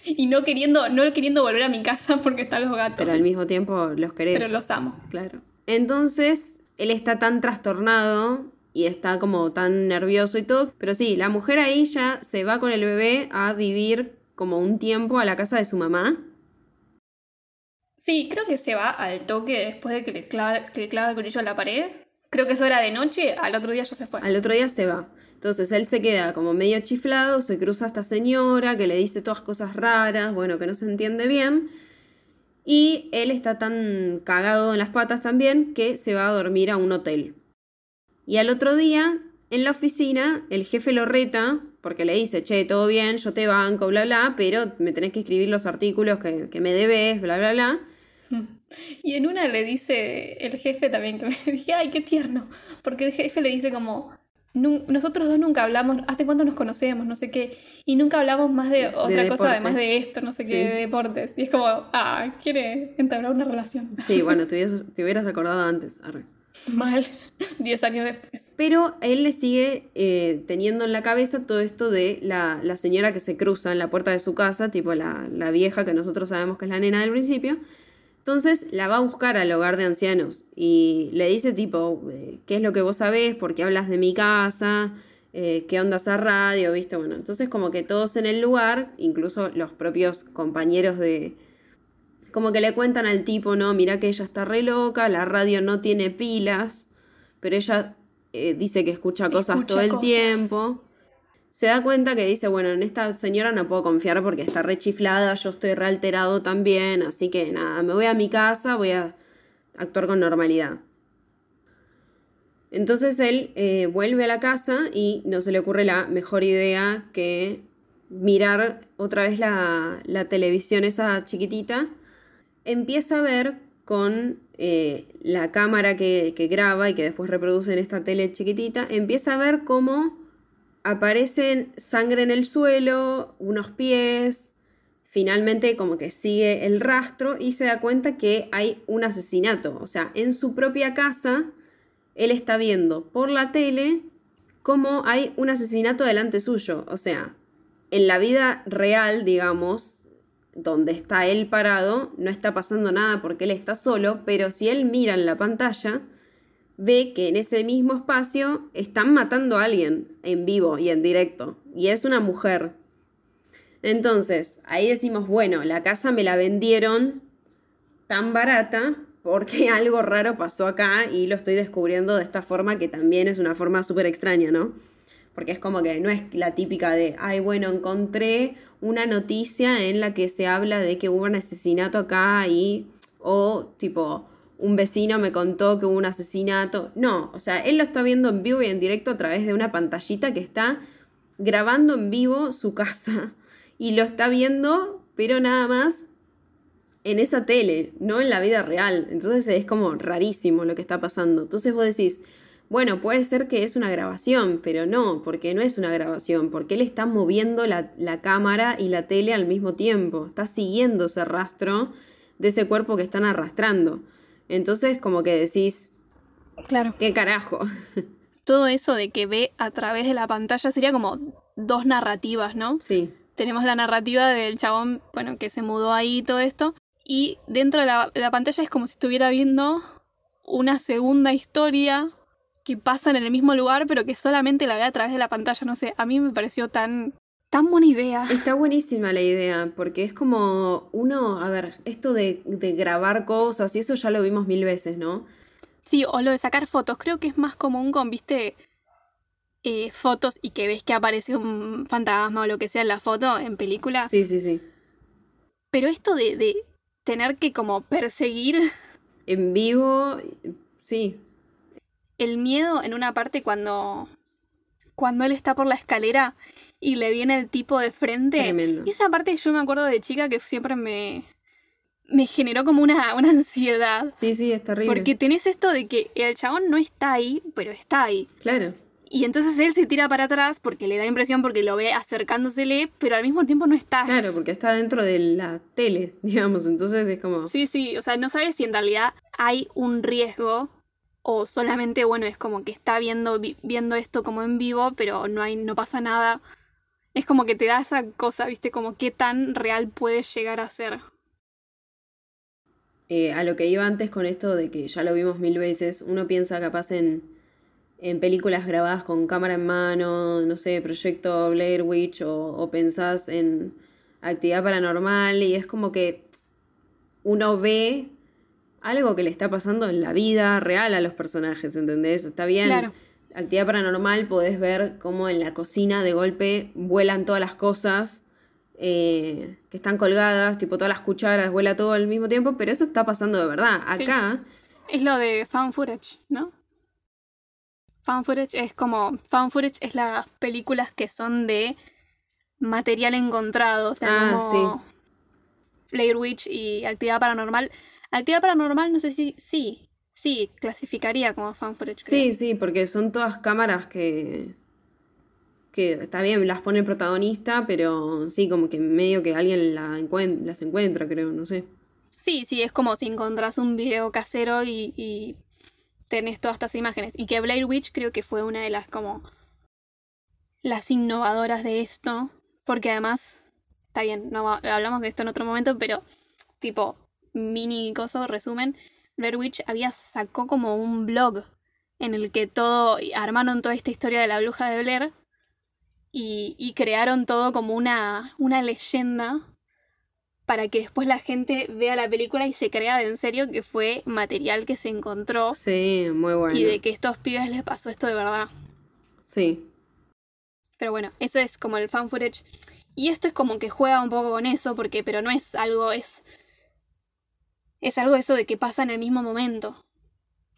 Y no queriendo, no queriendo volver a mi casa porque están los gatos. Pero al mismo tiempo los querés. Pero los amo. Claro. Entonces, él está tan trastornado y está como tan nervioso y todo. Pero sí, la mujer ahí ya se va con el bebé a vivir como un tiempo a la casa de su mamá. Sí, creo que se va al toque después de que le clava, que clava el cuchillo en la pared. Creo que eso era de noche, al otro día ya se fue. Al otro día se va. Entonces él se queda como medio chiflado, se cruza a esta señora que le dice todas cosas raras, bueno, que no se entiende bien. Y él está tan cagado en las patas también que se va a dormir a un hotel. Y al otro día, en la oficina, el jefe lo reta porque le dice, che, todo bien, yo te banco, bla, bla, pero me tenés que escribir los artículos que, que me debes, bla, bla, bla. <laughs> Y en una le dice el jefe también, que me <laughs> dije, ay, qué tierno, porque el jefe le dice como, nosotros dos nunca hablamos, ¿hace cuánto nos conocemos? No sé qué. Y nunca hablamos más de otra cosa además de esto, no sé qué, de deportes. Y es como, ah, quiere entablar una relación. Sí, <laughs> bueno, te hubieras, acordado antes. Mal, <laughs> diez años después. Pero él le sigue eh, teniendo en la cabeza todo esto de la, la, señora que se cruza en la puerta de su casa, tipo la, la vieja que nosotros sabemos que es la nena del principio entonces la va a buscar al hogar de ancianos y le dice tipo, eh, ¿qué es lo que vos sabés? ¿Por qué hablas de mi casa? Eh, ¿Qué onda esa radio? ¿Viste? Bueno, entonces como que todos en el lugar, incluso los propios compañeros de... Como que le cuentan al tipo, no, mira que ella está re loca, la radio no tiene pilas, pero ella eh, dice que escucha cosas todo el tiempo se da cuenta que dice, bueno, en esta señora no puedo confiar porque está rechiflada, yo estoy realterado también, así que nada, me voy a mi casa, voy a actuar con normalidad. Entonces él eh, vuelve a la casa y no se le ocurre la mejor idea que mirar otra vez la, televisión esa chiquitita. Empieza a ver con eh, la cámara que, que graba y que después reproduce en esta tele chiquitita, empieza a ver cómo aparecen sangre en el suelo, unos pies, finalmente como que sigue el rastro y se da cuenta que hay un asesinato. O sea, en su propia casa, él está viendo por la tele cómo hay un asesinato delante suyo. O sea, en la vida real, digamos, donde está él parado, no está pasando nada porque él está solo, pero si él mira en la pantalla, ve que en ese mismo espacio están matando a alguien en vivo y en directo, y es una mujer. Entonces, ahí decimos, bueno, la casa me la vendieron tan barata porque <laughs> algo raro pasó acá y lo estoy descubriendo de esta forma que también es una forma súper extraña, ¿no? Porque es como que no es la típica de, ay, bueno, encontré una noticia en la que se habla de que hubo un asesinato acá y, o tipo, un vecino me contó que hubo un asesinato. No, o sea, él lo está viendo en vivo y en directo a través de una pantallita que está grabando en vivo su casa. <laughs> Y lo está viendo, pero nada más en esa tele, no en la vida real. Entonces es como rarísimo lo que está pasando. Entonces vos decís, bueno, puede ser que es una grabación, pero no, porque no es una grabación, porque él está moviendo la, la cámara y la tele al mismo tiempo. Está siguiendo ese rastro de ese cuerpo que están arrastrando. Entonces, como que decís, claro. ¿Qué carajo? <laughs> Todo eso de que ve a través de la pantalla sería como dos narrativas, ¿no? Sí. Tenemos la narrativa del chabón, bueno, que se mudó ahí y todo esto. Y dentro de la, pantalla es como si estuviera viendo una segunda historia que pasa en el mismo lugar, pero que solamente la ve a través de la pantalla. No sé, a mí me pareció tan Tan buena idea. Está buenísima la idea, porque es como uno, a ver, esto de, grabar cosas y eso ya lo vimos mil veces, ¿no? Sí, o lo de sacar fotos, creo que es más común con, viste, eh, fotos y que ves que aparece un fantasma o lo que sea en la foto en películas. Sí, sí, sí. Pero esto de, de tener que como perseguir... En vivo, sí. El miedo en una parte cuando cuando él está por la escalera y le viene el tipo de frente. Tremendo. Y esa parte yo me acuerdo de chica que siempre me, me generó como una, una ansiedad. Sí, sí, es terrible. Porque tenés esto de que el chabón no está ahí, pero está ahí. Claro. Y entonces él se tira para atrás porque le da impresión porque lo ve acercándosele, pero al mismo tiempo no está. Claro, porque está dentro de la tele, <laughs> digamos. Entonces es como. Sí, sí, o sea, no sabes si en realidad hay un riesgo o solamente, bueno, es como que está viendo, vi- viendo esto como en vivo, pero no, hay, no pasa nada. Es como que te da esa cosa, ¿viste? Como qué tan real puede llegar a ser. eh, a lo que iba antes con esto de que ya lo vimos mil veces, uno piensa capaz en, en películas grabadas con cámara en mano, no sé, proyecto Blair Witch, o, o pensás en actividad paranormal, y es como que uno ve algo que le está pasando en la vida real a los personajes, ¿entendés? Está bien. Claro. Actividad paranormal podés ver cómo en la cocina de golpe vuelan todas las cosas eh, que están colgadas, tipo todas las cucharas, vuela todo al mismo tiempo, pero eso está pasando de verdad. Sí. Acá, Es lo de found footage, ¿no? Found footage es como. Found footage es las películas que son de material encontrado. O sea, Ah, como. Blair Witch y Actividad Paranormal. Actividad Paranormal, no sé si. Sí. Sí, clasificaría como found footage. creo. sí, sí, porque son todas cámaras que. que está bien, las pone el protagonista, pero sí, como que medio que alguien la encuent- las encuentra, creo, no sé. Sí, sí, es como si encontrás un video casero y, y tenés todas estas imágenes. Y que Blair Witch creo que fue una de las como las innovadoras de esto. Porque además, está bien, no hablamos de esto en otro momento, pero tipo, mini coso, resumen, Blair Witch había sacó como un blog en el que todo, armaron toda esta historia de la bruja de Blair y, y crearon todo como una, una leyenda para que después la gente vea la película y se crea de en serio que fue material que se encontró Sí, muy bueno. y de que estos pibes les pasó esto de verdad. Sí, Pero bueno, eso es como el fan footage. Y esto es como que juega un poco con eso, porque, pero no es algo, es. Es algo eso de que pasa en el mismo momento.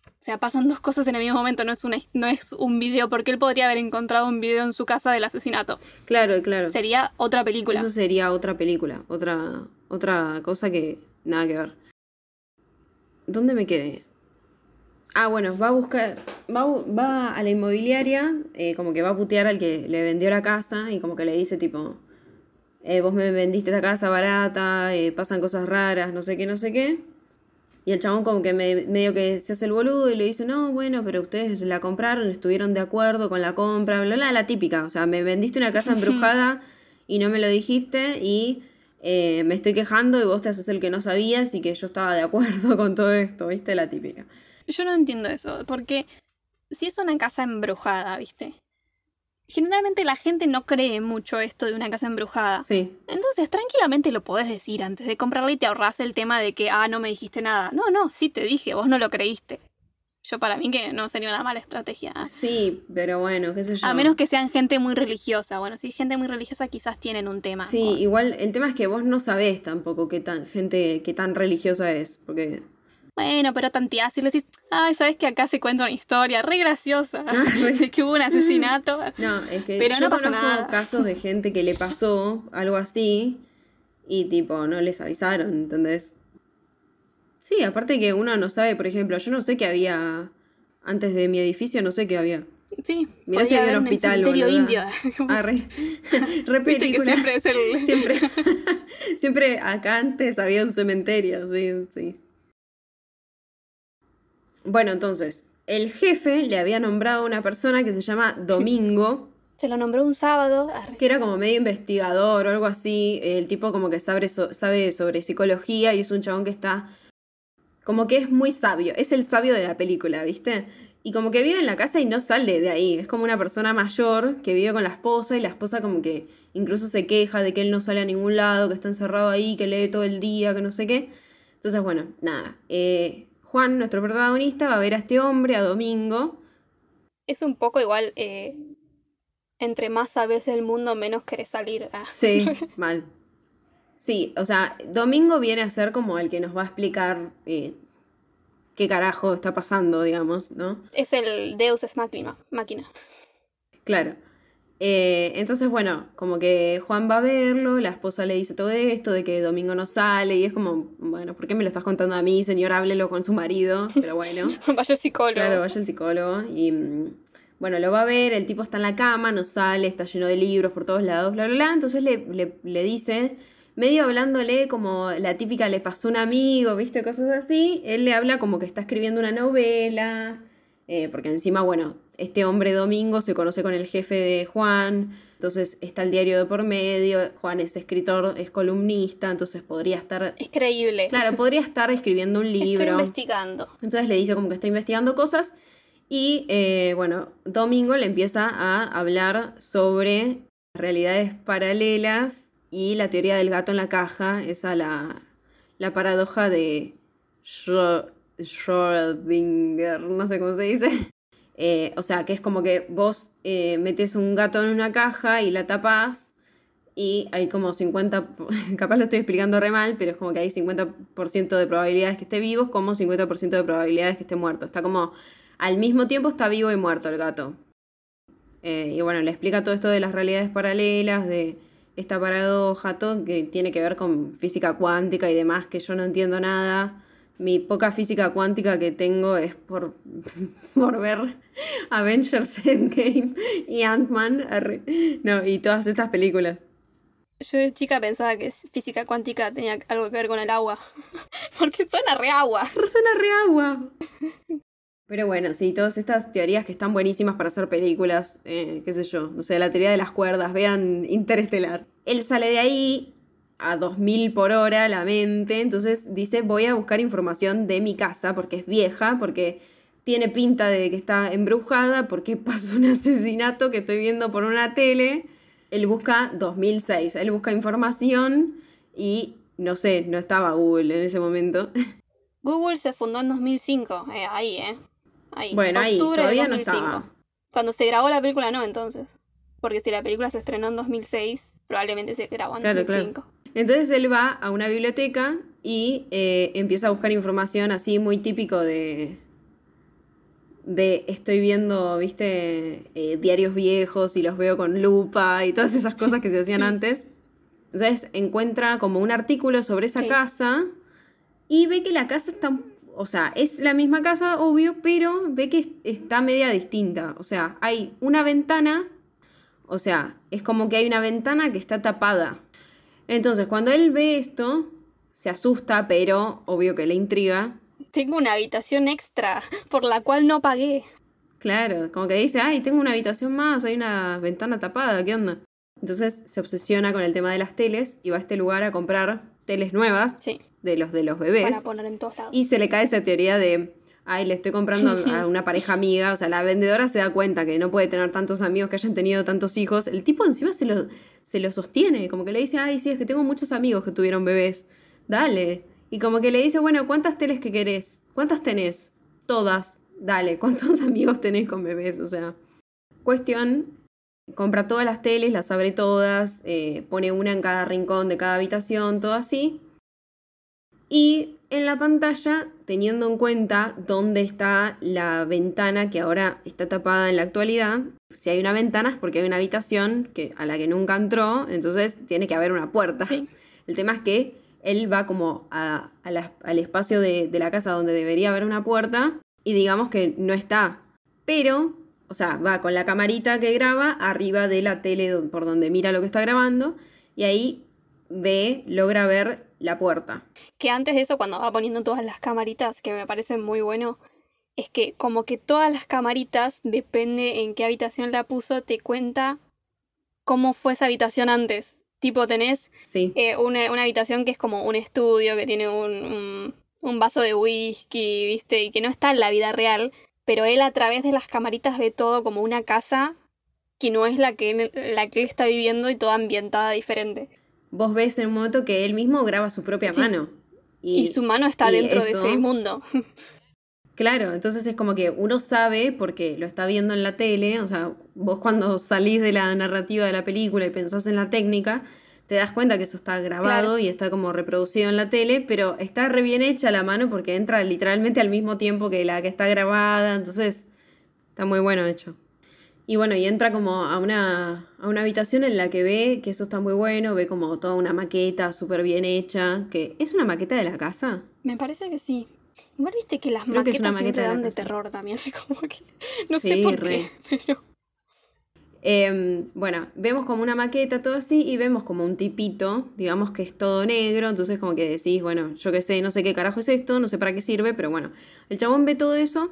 O sea, pasan dos cosas en el mismo momento, no es, una, no es un video, porque él podría haber encontrado un video en su casa del asesinato. claro, claro. Sería otra película. Eso sería otra película, otra, otra cosa que nada que ver. ¿Dónde me quedé? Ah, bueno, va a buscar, va, va a la inmobiliaria, eh, como que va a putear al que le vendió la casa y como que le dice tipo, eh, vos me vendiste esta casa barata, eh, pasan cosas raras, no sé qué, no sé qué. Y el chabón como que me- medio que se hace el boludo y le dice, no, bueno, pero ustedes la compraron, estuvieron de acuerdo con la compra, bla, bla, la típica. O sea, me vendiste una casa <laughs> embrujada y no me lo dijiste y eh, me estoy quejando y vos te haces el que no sabías y que yo estaba de acuerdo <laughs> con todo esto, ¿viste? La típica. Yo no entiendo eso, porque si es una casa embrujada, ¿viste? Generalmente la gente no cree mucho esto de una casa embrujada. Sí, Entonces, tranquilamente lo podés decir antes de comprarla y te ahorras el tema de que, ah, no me dijiste nada. No, no, sí te dije, vos no lo creíste. Yo para mí que no sería una mala estrategia. sí, pero bueno, qué sé yo. A menos que sean gente muy religiosa. Bueno, si es gente muy religiosa quizás tienen un tema. Sí, con- igual el tema es que vos no sabés tampoco qué tan gente, qué tan religiosa es, porque Bueno, pero tanteás y le decís, ay, ¿sabes que acá se cuenta una historia re graciosa? <laughs> re- de que hubo un asesinato. No, es que Pero yo no pasa nada. casos de gente que le pasó algo así y tipo no les avisaron, ¿entendés? Sí, aparte que uno no sabe, por ejemplo, yo no sé qué había antes de mi edificio, no sé qué había. Sí, Mirá si había un hospital, cementerio indio. ¿Cómo <laughs> Ah, re, <laughs> re que siempre es el... Siempre, siempre acá antes había un cementerio, sí, sí. Bueno, entonces, el jefe le había nombrado a una persona que se llama <laughs> Domingo, Se lo nombró un sábado. arre. que era como medio investigador o algo así. El tipo como que sabe, sabe sobre psicología y es un chabón que está... Como que es muy sabio, es el sabio de la película, ¿viste? Y como que vive en la casa y no sale de ahí. Es como una persona mayor que vive con la esposa y la esposa como que incluso se queja de que él no sale a ningún lado, que está encerrado ahí, que lee todo el día, que no sé qué. Entonces, bueno, nada. Eh, Juan, nuestro protagonista, va a ver a este hombre, a Domingo. Es un poco igual... eh, entre más sabes del mundo, menos querés salir. Ah. Sí, <laughs> mal. Sí, o sea, Domingo viene a ser como el que nos va a explicar eh, qué carajo está pasando, digamos, ¿no? Es el Deus es máquina. máquina. Claro. Eh, entonces, bueno, como que Juan va a verlo, la esposa le dice todo esto, de que Domingo no sale, y es como, bueno, ¿por qué me lo estás contando a mí, señor? Háblelo con su marido, pero bueno. <laughs> vaya al psicólogo. Claro, vaya el psicólogo. Y mm, bueno, lo va a ver, el tipo está en la cama, no sale, está lleno de libros por todos lados, bla, bla, bla. Entonces le, le, le dice, medio hablándole como la típica le pasó un amigo, ¿viste? Cosas así. Él le habla como que está escribiendo una novela, eh, porque encima, bueno, este hombre Domingo se conoce con el jefe de Juan, entonces está el diario de por medio, Juan es escritor, es columnista, entonces podría estar... Es creíble. Claro, <laughs> podría estar escribiendo un libro. Estoy investigando. Entonces le dice como que está investigando cosas y eh, bueno, Domingo le empieza a hablar sobre realidades paralelas y la teoría del gato en la caja, esa la, la paradoja de Schrödinger, no sé cómo se dice. Eh, o sea, que es como que vos eh, metes un gato en una caja y la tapás y hay como 50, <laughs> capaz lo estoy explicando re mal, pero es como que hay 50% de probabilidades que esté vivo, como 50% de probabilidades que esté muerto. Está como, al mismo tiempo está vivo y muerto el gato. Eh, y bueno, le explica todo esto de las realidades paralelas, de esta paradoja, todo que tiene que ver con física cuántica y demás, que yo no entiendo nada mi poca física cuántica que tengo es por, <laughs> por ver Avengers Endgame y Ant-Man no, y todas estas películas. Yo de chica pensaba que física cuántica tenía algo que ver con el agua. <laughs> Porque suena re agua. Suena re agua. Pero bueno, sí, todas estas teorías que están buenísimas para hacer películas, eh, qué sé yo, o sea, la teoría de las cuerdas, vean Interestelar. Él sale de ahí a 2000 por hora la mente, entonces dice voy a buscar información de mi casa porque es vieja, porque tiene pinta de que está embrujada, porque <laughs> pasó un asesinato que estoy viendo por una tele. Él busca 2006, él busca información y no sé, no estaba Google en ese momento. <laughs> Google se fundó en 2005, eh, ahí, ¿eh? Ahí. Bueno, ahí, todavía no estaba. Cuando se grabó la película no, entonces. Porque si la película se estrenó en 2006, probablemente se grabó en 2005. Entonces él va a una biblioteca y eh, empieza a buscar información así muy típico de, de estoy viendo, viste, eh, diarios viejos y los veo con lupa y todas esas cosas que se hacían antes. Entonces encuentra como un artículo sobre esa casa y ve que la casa está, o sea, es la misma casa, obvio, pero ve que está media distinta. O sea, hay una ventana, o sea, es como que hay una ventana que está tapada. Entonces, cuando él ve esto, se asusta, pero obvio que le intriga. Tengo una habitación extra por la cual no pagué. Claro, como que dice, ay, tengo una habitación más, hay una ventana tapada, ¿qué onda? Entonces se obsesiona con el tema de las teles y va a este lugar a comprar teles nuevas de los de los bebés. Para poner en todos lados. Y se le cae esa teoría de, ay, le estoy comprando a una pareja amiga. O sea, la vendedora se da cuenta que no puede tener tantos amigos que hayan tenido tantos hijos. El tipo encima se lo, se lo sostiene, como que le dice, ay, sí, es que tengo muchos amigos que tuvieron bebés, dale. Y como que le dice, bueno, ¿cuántas teles que querés? ¿Cuántas tenés? Todas, dale, ¿cuántos <laughs> amigos tenés con bebés? O sea, cuestión, compra todas las teles, las abre todas, eh, pone una en cada rincón de cada habitación, todo así. Y en la pantalla, teniendo en cuenta dónde está la ventana que ahora está tapada en la actualidad, si hay una ventana es porque hay una habitación que, a la que nunca entró, entonces tiene que haber una puerta. El tema es que él va como al espacio de, de la casa donde debería haber una puerta y digamos que no está. Pero, o sea, va con la camarita que graba arriba de la tele por donde mira lo que está grabando y ahí ve, logra ver la puerta. Que antes de eso, cuando va poniendo todas las camaritas, que me parece muy bueno, es que como que todas las camaritas, depende en qué habitación la puso, te cuenta cómo fue esa habitación antes. Tipo, tenés eh, una, habitación que es como un estudio, que tiene un, un, vaso de whisky, ¿viste? Y que no está en la vida real, pero él a través de las camaritas ve todo como una casa que no es la que, la que él está viviendo y toda ambientada diferente. Vos ves en un momento que él mismo graba su propia mano. Y, su mano está dentro de ese mundo. <laughs> Claro, entonces es como que uno sabe porque lo está viendo en la tele, o sea, vos cuando salís de la narrativa de la película y pensás en la técnica, te das cuenta que eso está grabado y está como reproducido en la tele, pero está re bien hecha la mano porque entra literalmente al mismo tiempo que la que está grabada, entonces está muy bueno hecho. Y bueno, y entra como a una, a una habitación en la que ve que eso está muy bueno, ve como toda una maqueta súper bien hecha, que es una maqueta de la casa. Me parece que sí. Igual viste que las Creo que es maquetas una maqueta de dan de terror también. <laughs> Como que, no Sí, sé por re. qué, pero. Em, bueno, vemos como una maqueta, todo así, y vemos como un tipito, digamos que es todo negro, entonces como que decís, bueno, yo qué sé, no sé qué carajo es esto, no sé para qué sirve, pero bueno, el chabón ve todo eso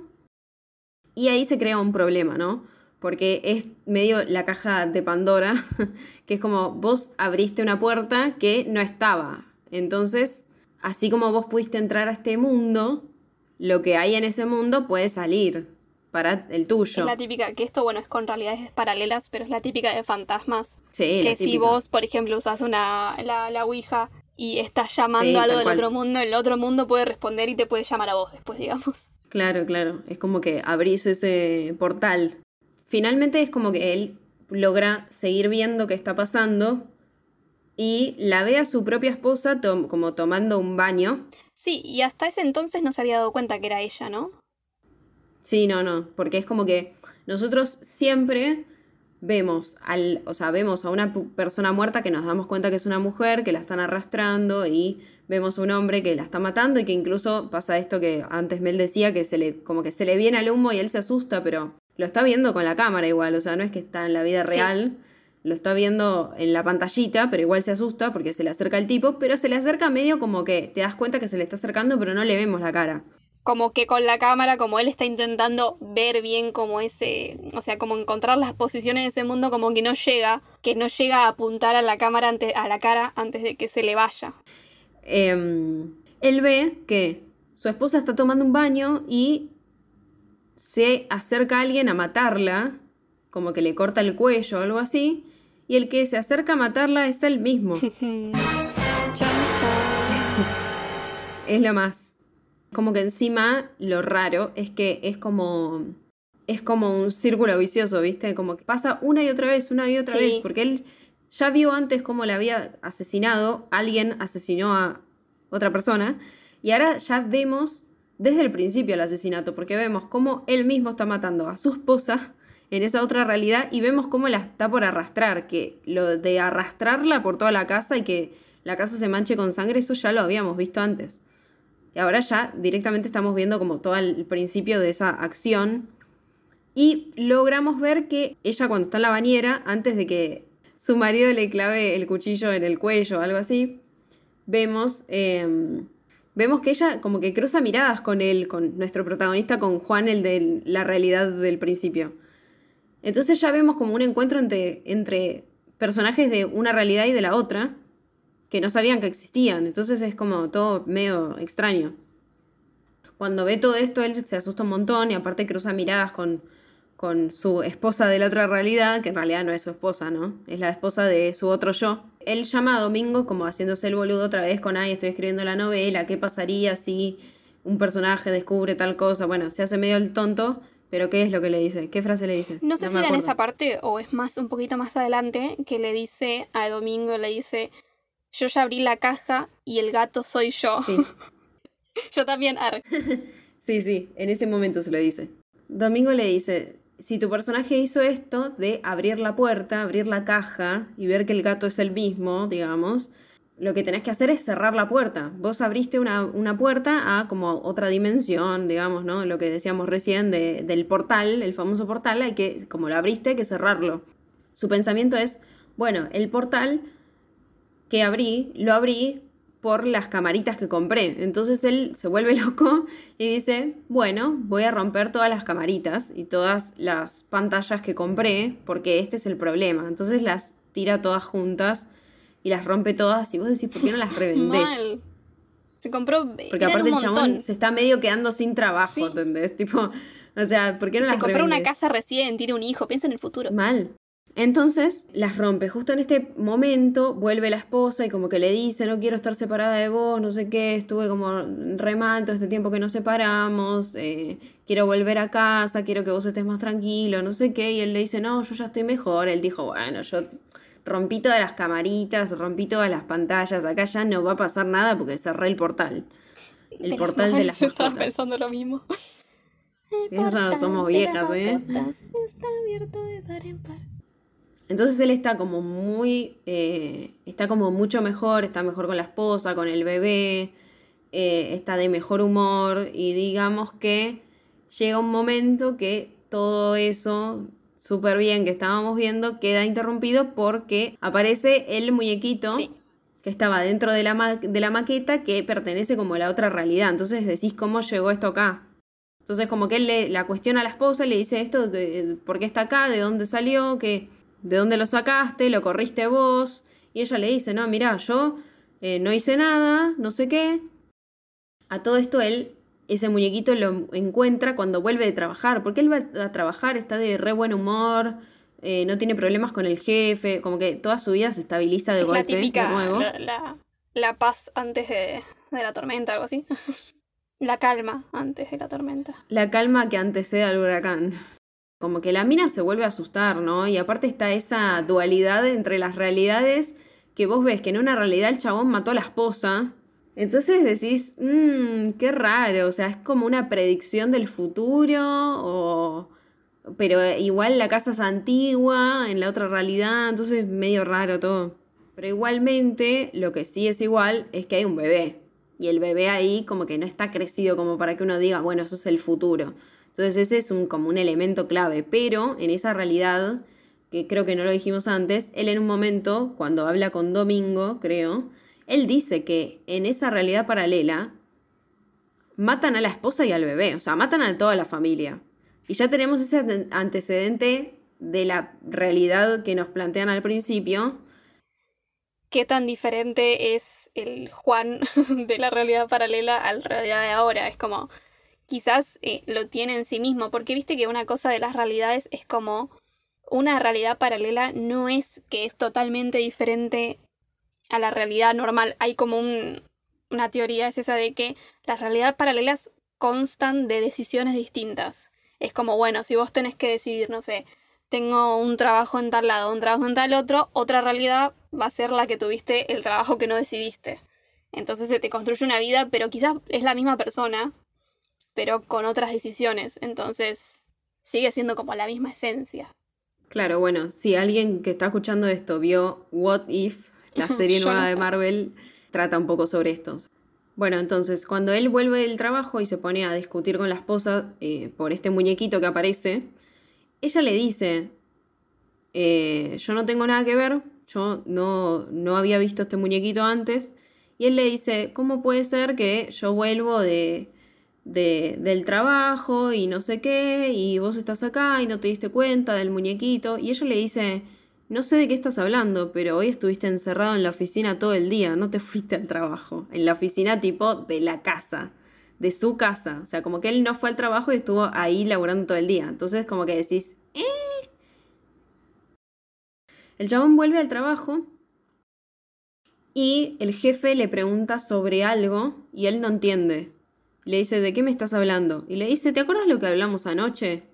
y ahí se crea un problema, ¿no? Porque es medio la caja de Pandora, <laughs> que es como vos abriste una puerta que no estaba. Entonces, así como vos pudiste entrar a este mundo, lo que hay en ese mundo puede salir para el tuyo. Es la típica, que esto, bueno, es con realidades paralelas, pero es la típica de fantasmas. Sí, la que si vos, por ejemplo, usas una, la, la Ouija y estás llamando Sí, algo del cual. otro mundo, el otro mundo puede responder y te puede llamar a vos después, digamos. Claro, claro. Es como que abrís ese portal. Finalmente es como que él logra seguir viendo qué está pasando y la ve a su propia esposa como tomando un baño. Sí, y hasta ese entonces no se había dado cuenta que era ella, ¿no? Sí, no, no, porque es como que nosotros siempre vemos al, o sea, vemos a una persona muerta que nos damos cuenta que es una mujer, que la están arrastrando y vemos a un hombre que la está matando y que incluso pasa esto que antes Mel decía que se le como que se le viene al humo y él se asusta, pero lo está viendo con la cámara igual, o sea, no es que está en la vida Sí. real. Lo está viendo en la pantallita, pero igual se asusta porque se le acerca el tipo, pero se le acerca medio como que te das cuenta que se le está acercando, pero no le vemos la cara. Como que con la cámara, como él está intentando ver bien como ese, o sea, como encontrar las posiciones de ese mundo, como que no llega, que no llega a apuntar a la cámara antes, a la cara antes de que se le vaya. Em, él ve que su esposa está tomando un baño y se acerca a alguien a matarla, como que le corta el cuello o algo así, y el que se acerca a matarla es él mismo. <laughs> Es lo más. Como que encima lo raro es que es como es como un círculo vicioso, ¿viste? Como que pasa una y otra vez, una y otra Sí. vez, porque él ya vio antes cómo le había asesinado, alguien asesinó a otra persona, y ahora ya vemos desde el principio el asesinato, porque vemos cómo él mismo está matando a su esposa en esa otra realidad y vemos cómo la está por arrastrar, que lo de arrastrarla por toda la casa y que la casa se manche con sangre, eso ya lo habíamos visto antes. Y ahora ya directamente estamos viendo como todo el principio de esa acción. Y logramos ver que ella cuando está en la bañera, antes de que su marido le clave el cuchillo en el cuello o algo así, vemos, eh, vemos que ella como que cruza miradas con él, con nuestro protagonista, con Juan, el de la realidad del principio. Entonces ya vemos como un encuentro entre, entre personajes de una realidad y de la otra que no sabían que existían. Entonces es como todo medio extraño. Cuando ve todo esto, él se asusta un montón y aparte cruza miradas con, con su esposa de la otra realidad, que en realidad no es su esposa, ¿no? Es la esposa de su otro yo. Él llama a Domingo como haciéndose el boludo otra vez con, ay, estoy escribiendo la novela, ¿qué pasaría si un personaje descubre tal cosa? Bueno, se hace medio el tonto, pero ¿qué es lo que le dice? ¿Qué frase le dice? No sé si me era en esa parte o es más un poquito más adelante que le dice a Domingo, le dice, yo ya abrí la caja y el gato soy yo. Sí. <laughs> yo también, arre. <laughs> Sí, sí, en ese momento se lo dice. Domingo le dice, si tu personaje hizo esto de abrir la puerta, abrir la caja y ver que el gato es el mismo, digamos, lo que tenés que hacer es cerrar la puerta. Vos abriste una, una puerta a como otra dimensión, digamos, ¿no? Lo que decíamos recién de- del portal, el famoso portal, hay que, como lo abriste, hay que cerrarlo. Su pensamiento es, bueno, el portal que abrí, lo abrí por las camaritas que compré. Entonces él se vuelve <laughs> loco y dice, bueno, voy a romper todas las camaritas y todas las pantallas que compré porque este es el problema. Entonces las tira todas juntas y las rompe todas y vos decís, ¿por qué no las <laughs> revendés? Mal. Se compró Porque aparte un el chabón se está medio quedando sin trabajo, Sí. ¿entendés? Tipo, o sea, ¿por qué no Se las compró una casa recién, tiene un hijo, piensa en el futuro. Mal. Entonces las rompe. Justo en este momento vuelve la esposa y como que le dice, no quiero estar separada de vos, no sé qué, estuve como re mal todo este tiempo que nos separamos, eh, quiero volver a casa, quiero que vos estés más tranquilo, no sé qué. Y él le dice, no, yo ya estoy mejor. Él dijo, bueno, yo rompí todas las camaritas, rompí todas las pantallas, acá ya no va a pasar nada porque cerré el portal. El portal de las <laughs> Estaba pensando lo mismo. Eso somos viejas, ¿eh? Está abierto de par en par. Entonces él está como muy, eh, está como mucho mejor, está mejor con la esposa, con el bebé, eh, está de mejor humor y digamos que llega un momento que todo eso súper bien que estábamos viendo queda interrumpido porque aparece el muñequito Sí. que estaba dentro de la, ma- de la maqueta que pertenece como a la otra realidad. Entonces decís, ¿cómo llegó esto acá? Entonces como que él le, la cuestiona a la esposa, le dice esto, de, ¿por qué está acá? ¿De dónde salió? ¿Qué, ¿De dónde lo sacaste? ¿Lo corriste vos? Y ella le dice, no, mira, yo eh, no hice nada, no sé qué. A todo esto él, ese muñequito lo encuentra cuando vuelve de trabajar, porque él va a trabajar, está de re buen humor, eh, no tiene problemas con el jefe, como que toda su vida se estabiliza de Es la golpe, típica, de nuevo. la, la- la paz antes de, de la tormenta, algo así. <laughs> la calma antes de la tormenta. La calma que antecede al huracán. Como que la mina se vuelve a asustar, ¿no? Y aparte está esa dualidad entre las realidades que vos ves que en una realidad el chabón mató a la esposa. Entonces decís, mmm, qué raro, o sea, es como una predicción del futuro o... Pero igual la casa es antigua, en la otra realidad, entonces medio raro todo. Pero igualmente, lo que sí es igual es que hay un bebé. Y el bebé ahí como que no está crecido como para que uno diga, bueno, eso es el futuro. Entonces ese es un, como un elemento clave. Pero en esa realidad, que creo que no lo dijimos antes, él en un momento, cuando habla con Domingo, creo, él dice que en esa realidad paralela matan a la esposa y al bebé, o sea, matan a toda la familia. Y ya tenemos ese ante- antecedente de la realidad que nos plantean al principio. ¿Qué tan diferente es el Juan <laughs> de la realidad paralela a la realidad de ahora? Es como, quizás eh, lo tiene en sí mismo, porque viste que una cosa de las realidades es como, una realidad paralela no es que es totalmente diferente a la realidad normal. Hay como un- una teoría, es esa de que las realidades paralelas constan de decisiones distintas. Es como, bueno, si vos tenés que decidir, no sé, tengo un trabajo en tal lado, un trabajo en tal otro, otra realidad va a ser la que tuviste el trabajo que no decidiste. Entonces se te construye una vida, pero quizás es la misma persona, pero con otras decisiones. Entonces sigue siendo como la misma esencia. Claro, bueno, si alguien que está escuchando esto vio What If, la <laughs> serie nueva no. de Marvel, trata un poco sobre esto. Bueno, entonces, cuando él vuelve del trabajo y se pone a discutir con la esposa eh, por este muñequito que aparece, ella le dice, eh, yo no tengo nada que ver, yo no, no había visto este muñequito antes, y él le dice, ¿cómo puede ser que yo vuelvo de, de- del trabajo y no sé qué, y vos estás acá y no te diste cuenta del muñequito? Y ella le dice, no sé de qué estás hablando, pero hoy estuviste encerrado en la oficina todo el día, no te fuiste al trabajo, en la oficina tipo de la casa de su casa. O sea, como que él no fue al trabajo y estuvo ahí laburando todo el día. Entonces, como que decís, ¿eh? El chabón vuelve al trabajo y el jefe le pregunta sobre algo y él no entiende. Le dice, ¿de qué me estás hablando? Y le dice, ¿te acuerdas lo que hablamos anoche?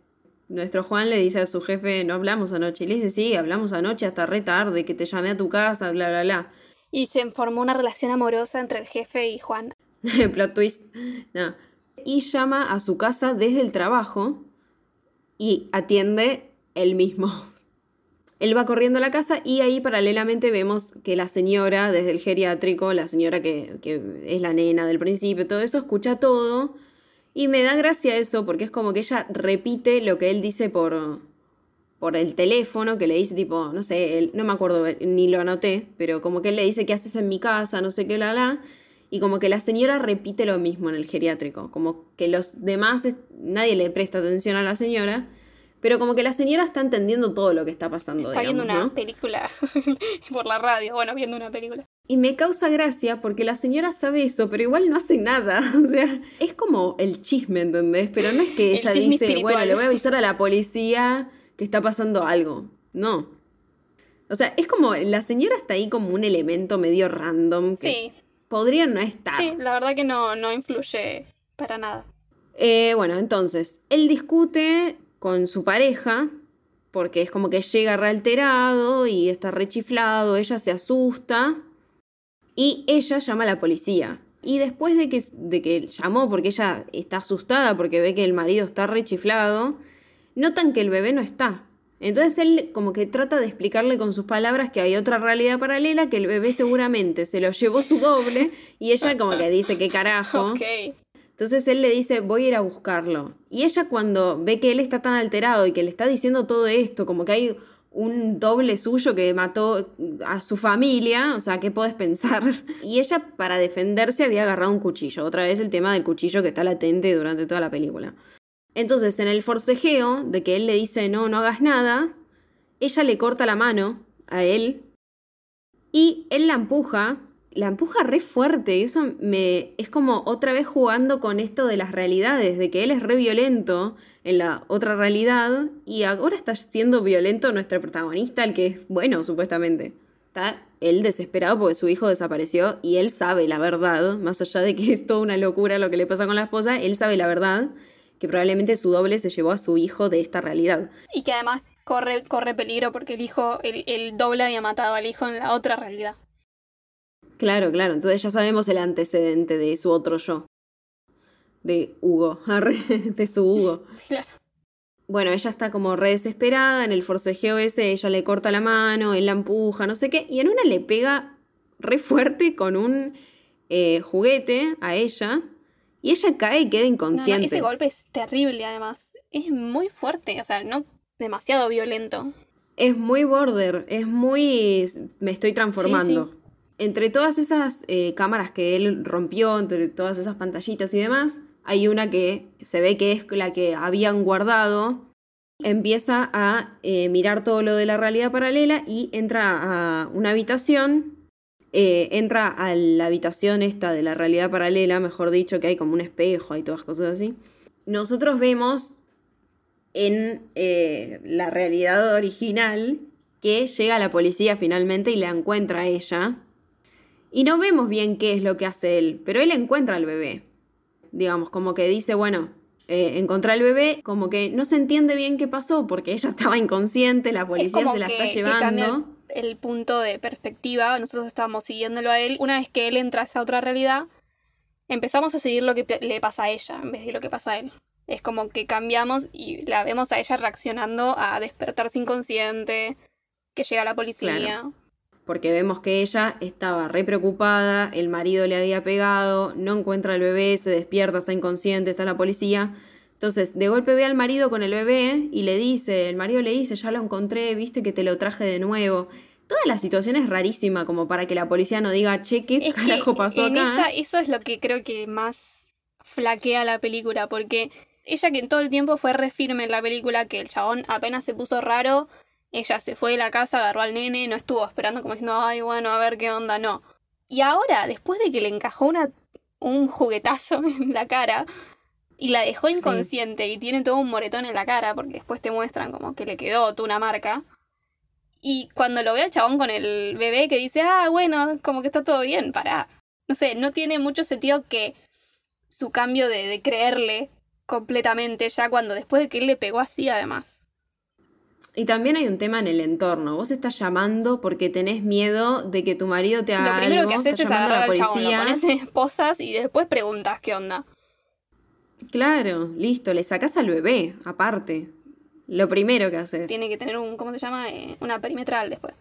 Nuestro Juan le dice a su jefe, no hablamos anoche. Y le dice, sí, hablamos anoche hasta re tarde, que te llamé a tu casa, bla, bla, bla. Y se formó una relación amorosa entre el jefe y Juan. <laughs> Plot twist. No. Y llama a su casa desde el trabajo y atiende él mismo. Él va corriendo a la casa y ahí paralelamente vemos que la señora, desde el geriátrico, la señora que, que es la nena del principio, todo eso, escucha todo. Y me da gracia eso porque es como que ella repite lo que él dice por, por el teléfono, que le dice tipo, no sé, él- no me acuerdo, ni lo anoté, pero como que él le dice, ¿qué haces en mi casa? No sé qué, la, la. Y como que la señora repite lo mismo en el geriátrico, como que los demás, nadie le presta atención a la señora, pero como que la señora está entendiendo todo lo que está pasando. Está viendo una ¿no? película <laughs> por la radio. Bueno, viendo una película. Y me causa gracia porque la señora sabe eso, pero igual no hace nada. <laughs> O sea, es como el chisme, ¿entendés? Pero no es que El ella dice, espiritual. bueno, le voy a <laughs> avisar a la policía que está pasando algo. No. O sea, es como, la señora está ahí como un elemento medio random que Sí, podría no estar. sí, la verdad que no, no influye para nada. Eh, bueno, entonces, él discute con su pareja, porque es como que llega re alterado y está rechiflado, ella se asusta y ella llama a la policía. Y después de que, de que llamó, porque ella está asustada porque ve que el marido está rechiflado, notan que el bebé no está. Entonces él como que trata de explicarle con sus palabras que hay otra realidad paralela, que el bebé seguramente se lo llevó su doble y ella como que dice, ¿qué carajo? <laughs> Entonces él le dice, voy a ir a buscarlo. Y ella cuando ve que él está tan alterado y que le está diciendo todo esto, como que hay un doble suyo que mató a su familia, o sea, ¿qué podés pensar? <laughs> Y ella para defenderse había agarrado un cuchillo. Otra vez el tema del cuchillo que está latente durante toda la película. Entonces, en el forcejeo de que él le dice no, no hagas nada, ella le corta la mano a él y él la empuja, la empuja re fuerte y eso me es como otra vez jugando con esto de las realidades, de que él es re violento en la otra realidad y ahora está siendo violento nuestro protagonista, el que es bueno supuestamente. Está él desesperado porque su hijo desapareció y él sabe la verdad, más allá de que es toda una locura lo que le pasa con la esposa, él sabe la verdad que probablemente su doble se llevó a su hijo de esta realidad. Y que además corre, corre peligro porque el hijo, el, el doble había matado al hijo en la otra realidad. Claro, claro, entonces ya sabemos el antecedente de su otro yo. De Hugo, <laughs> de su Hugo. Claro. Bueno, ella está como re desesperada, en el forcejeo ese ella le corta la mano, él la empuja, no sé qué, y en una le pega re fuerte con un eh, juguete a ella, y ella cae y queda No, no, inconsciente. ese golpe es terrible además. Es muy fuerte, o sea, no demasiado violento. Es muy border, es muy... me estoy transformando. Entre todas esas eh, cámaras que él rompió, entre todas esas pantallitas y demás, hay una que se ve que es la que habían guardado. Empieza a eh, mirar todo lo de la realidad paralela y entra a una habitación. eh, entra a la habitación esta de la realidad paralela, mejor dicho, que hay como un espejo y todas cosas así. Nosotros vemos en la realidad original que llega la policía finalmente y la encuentra a ella. Y no vemos bien qué es lo que hace él, pero él encuentra al bebé. Digamos, como que dice, bueno, eh, encontré al bebé, como que no se entiende bien qué pasó, porque ella <laughs> estaba inconsciente, la policía se la que, está que cambia el, llevando. el punto de perspectiva. Nosotros estábamos siguiéndolo a él. Una vez que él entra a esa otra realidad, empezamos a seguir lo que le pasa a ella en vez de lo que pasa a él. Es como que cambiamos y la vemos a ella reaccionando a despertarse inconsciente, que llega la policía. Claro. Porque vemos que ella estaba re preocupada, el marido le había pegado, no encuentra al bebé, se despierta, está inconsciente, está la policía. Entonces, de golpe ve al marido con el bebé y le dice, el marido le dice, ya lo encontré, viste que te lo traje de nuevo. Toda la situación es rarísima como para que la policía no diga, che, ¿qué Es carajo que pasó en acá? esa, eso es lo que creo que más flaquea la película, porque ella que en todo el tiempo fue re firme en la película, que el chabón apenas se puso raro, ella se fue de la casa, agarró al nene, no estuvo esperando como diciendo, ay, bueno, a ver qué onda, no. Y ahora, después de que le encajó una, un juguetazo <laughs> en la cara y la dejó inconsciente y tiene todo un moretón en la cara, porque después te muestran como que le quedó toda una marca. Y cuando lo ve al chabón con el bebé que dice, ah, bueno, como que está todo bien, para. No sé, no tiene mucho sentido que su cambio de, de creerle completamente ya cuando después de que él le pegó así además. Y también hay un tema en el entorno. Vos estás llamando porque tenés miedo de que tu marido te haga Lo primero algo, que haces es llamando a agarrar la al chabón, lo policía. pones en esposas y después preguntas qué onda. Claro, listo, le sacás al bebé, aparte. Lo primero que haces. Tiene que tener un, ¿cómo se llama? Eh, una perimetral después.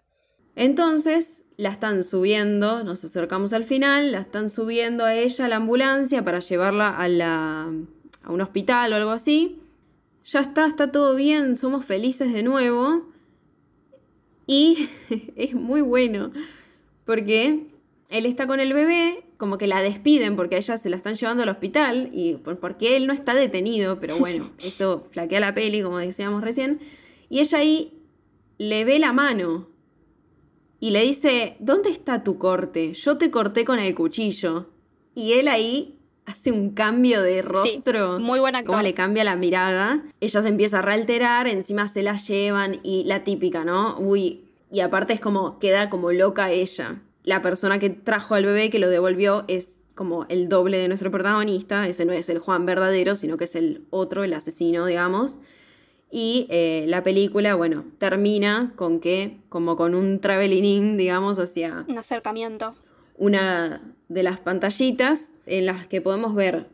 Entonces la están subiendo, nos acercamos al final, la están subiendo a ella a la ambulancia para llevarla a, la, a un hospital o algo así. Ya está, está todo bien, somos felices de nuevo. Y <laughs> es muy bueno, porque él está con el bebé, como que la despiden porque a ella se la están llevando al hospital, y por- porque él no está detenido, pero <laughs> bueno, eso flaquea la peli, como decíamos recién. Y ella ahí le ve la mano y le dice, ¿dónde está tu corte? Yo te corté con el cuchillo. Y él ahí hace un cambio de rostro. muy buen actor. Cómo le cambia la mirada. Ella se empieza a realterar, encima se la llevan y la típica, ¿no? Uy, y aparte es como, queda como loca ella. La persona que trajo al bebé, que lo devolvió, es como el doble de nuestro protagonista. Ese no es el Juan verdadero, sino que es el otro, el asesino, digamos. Y eh, la película, bueno, termina con que, como con un traveling, digamos, hacia Un acercamiento. Una de las pantallitas en las que podemos ver.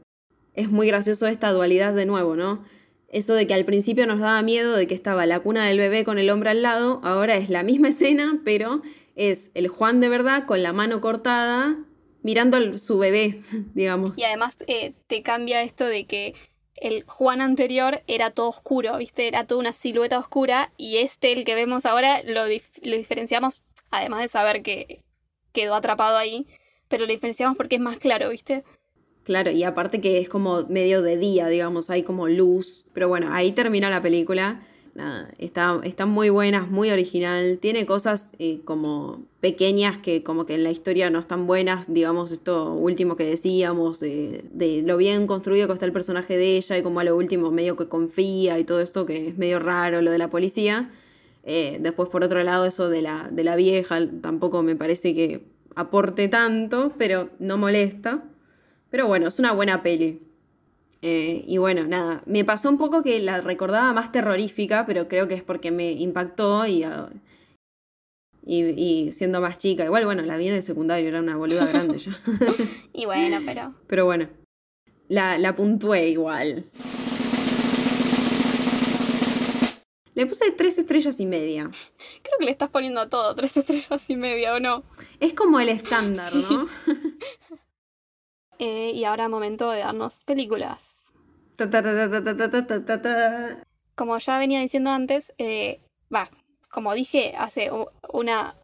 Es muy gracioso esta dualidad de nuevo, ¿no? Eso de que al principio nos daba miedo de que estaba la cuna del bebé con el hombre al lado, ahora es la misma escena, pero es el Juan de verdad con la mano cortada mirando su bebé, <laughs> digamos. Y además eh, te cambia esto de que el Juan anterior era todo oscuro, ¿viste? Era toda una silueta oscura y este, el que vemos ahora, lo, lo diferenciamos, además de saber que quedó atrapado ahí, pero lo diferenciamos porque es más claro, ¿viste? Claro, y aparte que es como medio de día, digamos, hay como luz. Pero bueno, ahí termina la película nada, está, está muy buena, muy original, tiene cosas eh, como pequeñas que como que en la historia no están buenas, digamos esto último que decíamos, de lo bien construido que está el personaje de ella y como a lo último medio que confía y todo esto que es medio raro, lo de la policía. Eh, después por otro lado eso de la, de la vieja tampoco me parece que aporte tanto, pero no molesta. Pero bueno, es una buena peli. Eh, y bueno, nada, me pasó un poco que la recordaba más terrorífica, pero creo que es porque me impactó y, ah, y, siendo más chica. Igual, bueno, la vi en el secundario, era una boluda grande ya. <laughs> y bueno, pero... Pero bueno, la, la puntué igual. Le puse tres estrellas y media. Creo que le estás poniendo todo, tres estrellas y media, ¿o no? Es como el estándar, ¿no? <laughs> Eh, y ahora momento de darnos películas. Como ya venía diciendo antes, eh, va, como dije hace una,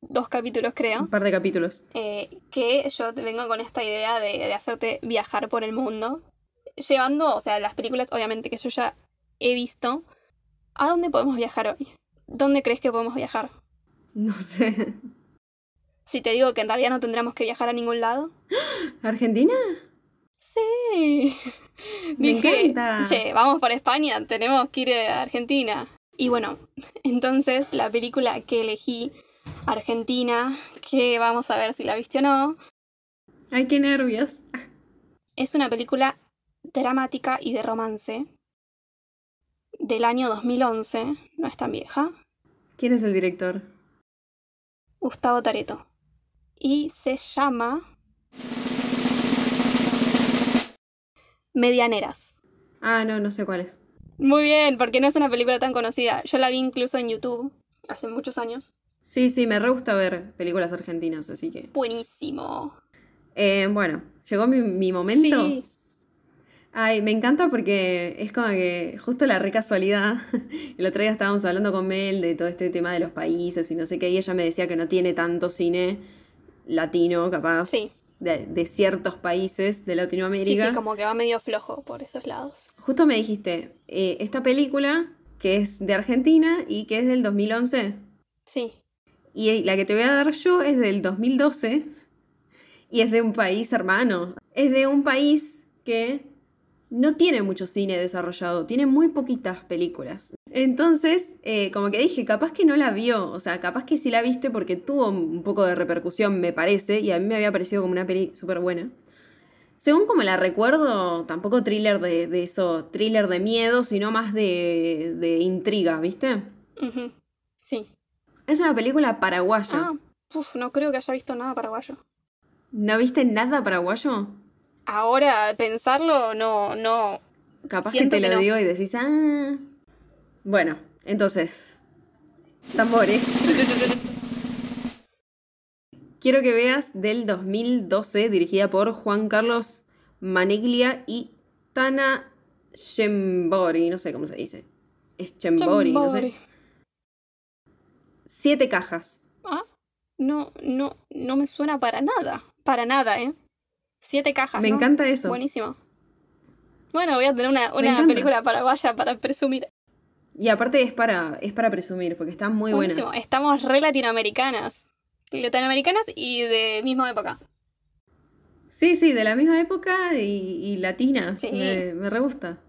dos capítulos creo. Un par de capítulos. Eh, que yo vengo con esta idea de, de, hacerte viajar por el mundo. Llevando, o sea, las películas obviamente que yo ya he visto. ¿A dónde podemos viajar hoy? ¿Dónde crees que podemos viajar? No sé. Si te digo que en realidad no tendríamos que viajar a ningún lado. ¿Argentina? Sí. Me encanta. Che, vamos por España, tenemos que ir a Argentina. Y bueno, <laughs> entonces la película que elegí, Argentina, que vamos a ver si la viste o no. Ay, qué nervios. Es una película dramática y de romance del año 2011, no es tan vieja. ¿Quién es el director? Gustavo Tareto y se llama Medianeras. Ah, no, no sé cuál es. Muy bien, porque no es una película tan conocida. Yo la vi incluso en YouTube hace muchos años. Sí, sí, me re gusta ver películas argentinas, así que. Buenísimo. Eh, bueno, llegó mi, mi momento. Sí. Ay, me encanta porque es como que justo la recasualidad. <laughs> El otro día estábamos hablando con Mel de todo este tema de los países y no sé qué, y ella me decía que no tiene tanto cine latino, capaz. De, ciertos países de Latinoamérica. Sí, sí, como que va medio flojo por esos lados. Justo me dijiste, eh, esta película que es de Argentina y que es del 2011. Sí. Y la que te voy a dar yo es del 2012 y es de un país hermano. Es de un país que no tiene mucho cine desarrollado, tiene muy poquitas películas. Entonces, eh, como que dije, capaz que no la vio, o sea, capaz que sí la viste porque tuvo un poco de repercusión, me parece, y a mí me había parecido como una peli súper buena. Según como la recuerdo, tampoco thriller de, eso, thriller de miedo, sino más de, de intriga, ¿viste? Sí. Es una película paraguaya. Ah, no creo que haya visto nada paraguayo. ¿No viste nada paraguayo? Ahora pensarlo, no, no. Capaz que te lo digo y decís, ah. Bueno, entonces. Tambores. <laughs> Quiero que veas del 2012, dirigida por Juan Carlos Maneglia y Tana Chembori, no sé cómo se dice. Es Chembori, no sé. Siete cajas. Ah, no, no, no me suena para nada. Para nada, ¿eh? Siete cajas. Me encanta eso. Buenísimo. Bueno, voy a tener una, película paraguaya para presumir. Y aparte es para, es para presumir, porque está muy Buenísimo. buena. Estamos re latinoamericanas. Latinoamericanas y de misma época. Sí, sí, de la misma época y, latinas. Me, me, re gusta.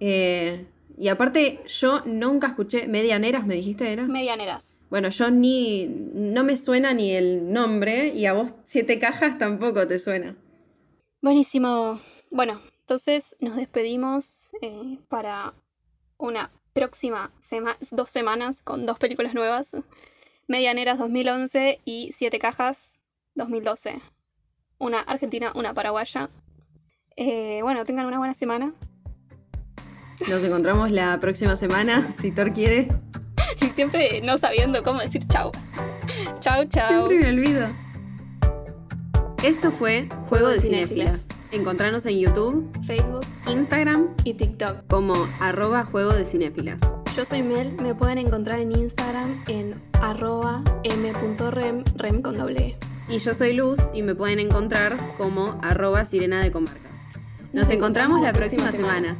Eh, y aparte, yo nunca escuché. Medianeras, me dijiste, ¿era? Medianeras. Bueno, yo ni. No me suena ni el nombre y a vos Siete Cajas tampoco te suena. Buenísimo. Bueno, entonces nos despedimos eh, para una próxima dos semanas con dos películas nuevas. Medianeras 2011 y Siete Cajas 2012. Una argentina, una paraguaya. Eh, bueno, tengan una buena semana. Nos encontramos la próxima semana, si Thor quiere. <laughs> Y siempre no sabiendo cómo decir chau. Chau, chau. Siempre me olvido. Esto fue Juego de Cinéfilas. Encontrarnos en YouTube, Facebook Instagram y TikTok. como arroba Juego de Cinéfilas. Yo soy Mel, me pueden encontrar en Instagram en arroba m.rem, rem con doble E. Y yo soy Luz y me pueden encontrar como arroba Sirena de Comarca. Nos encontramos la próxima semana.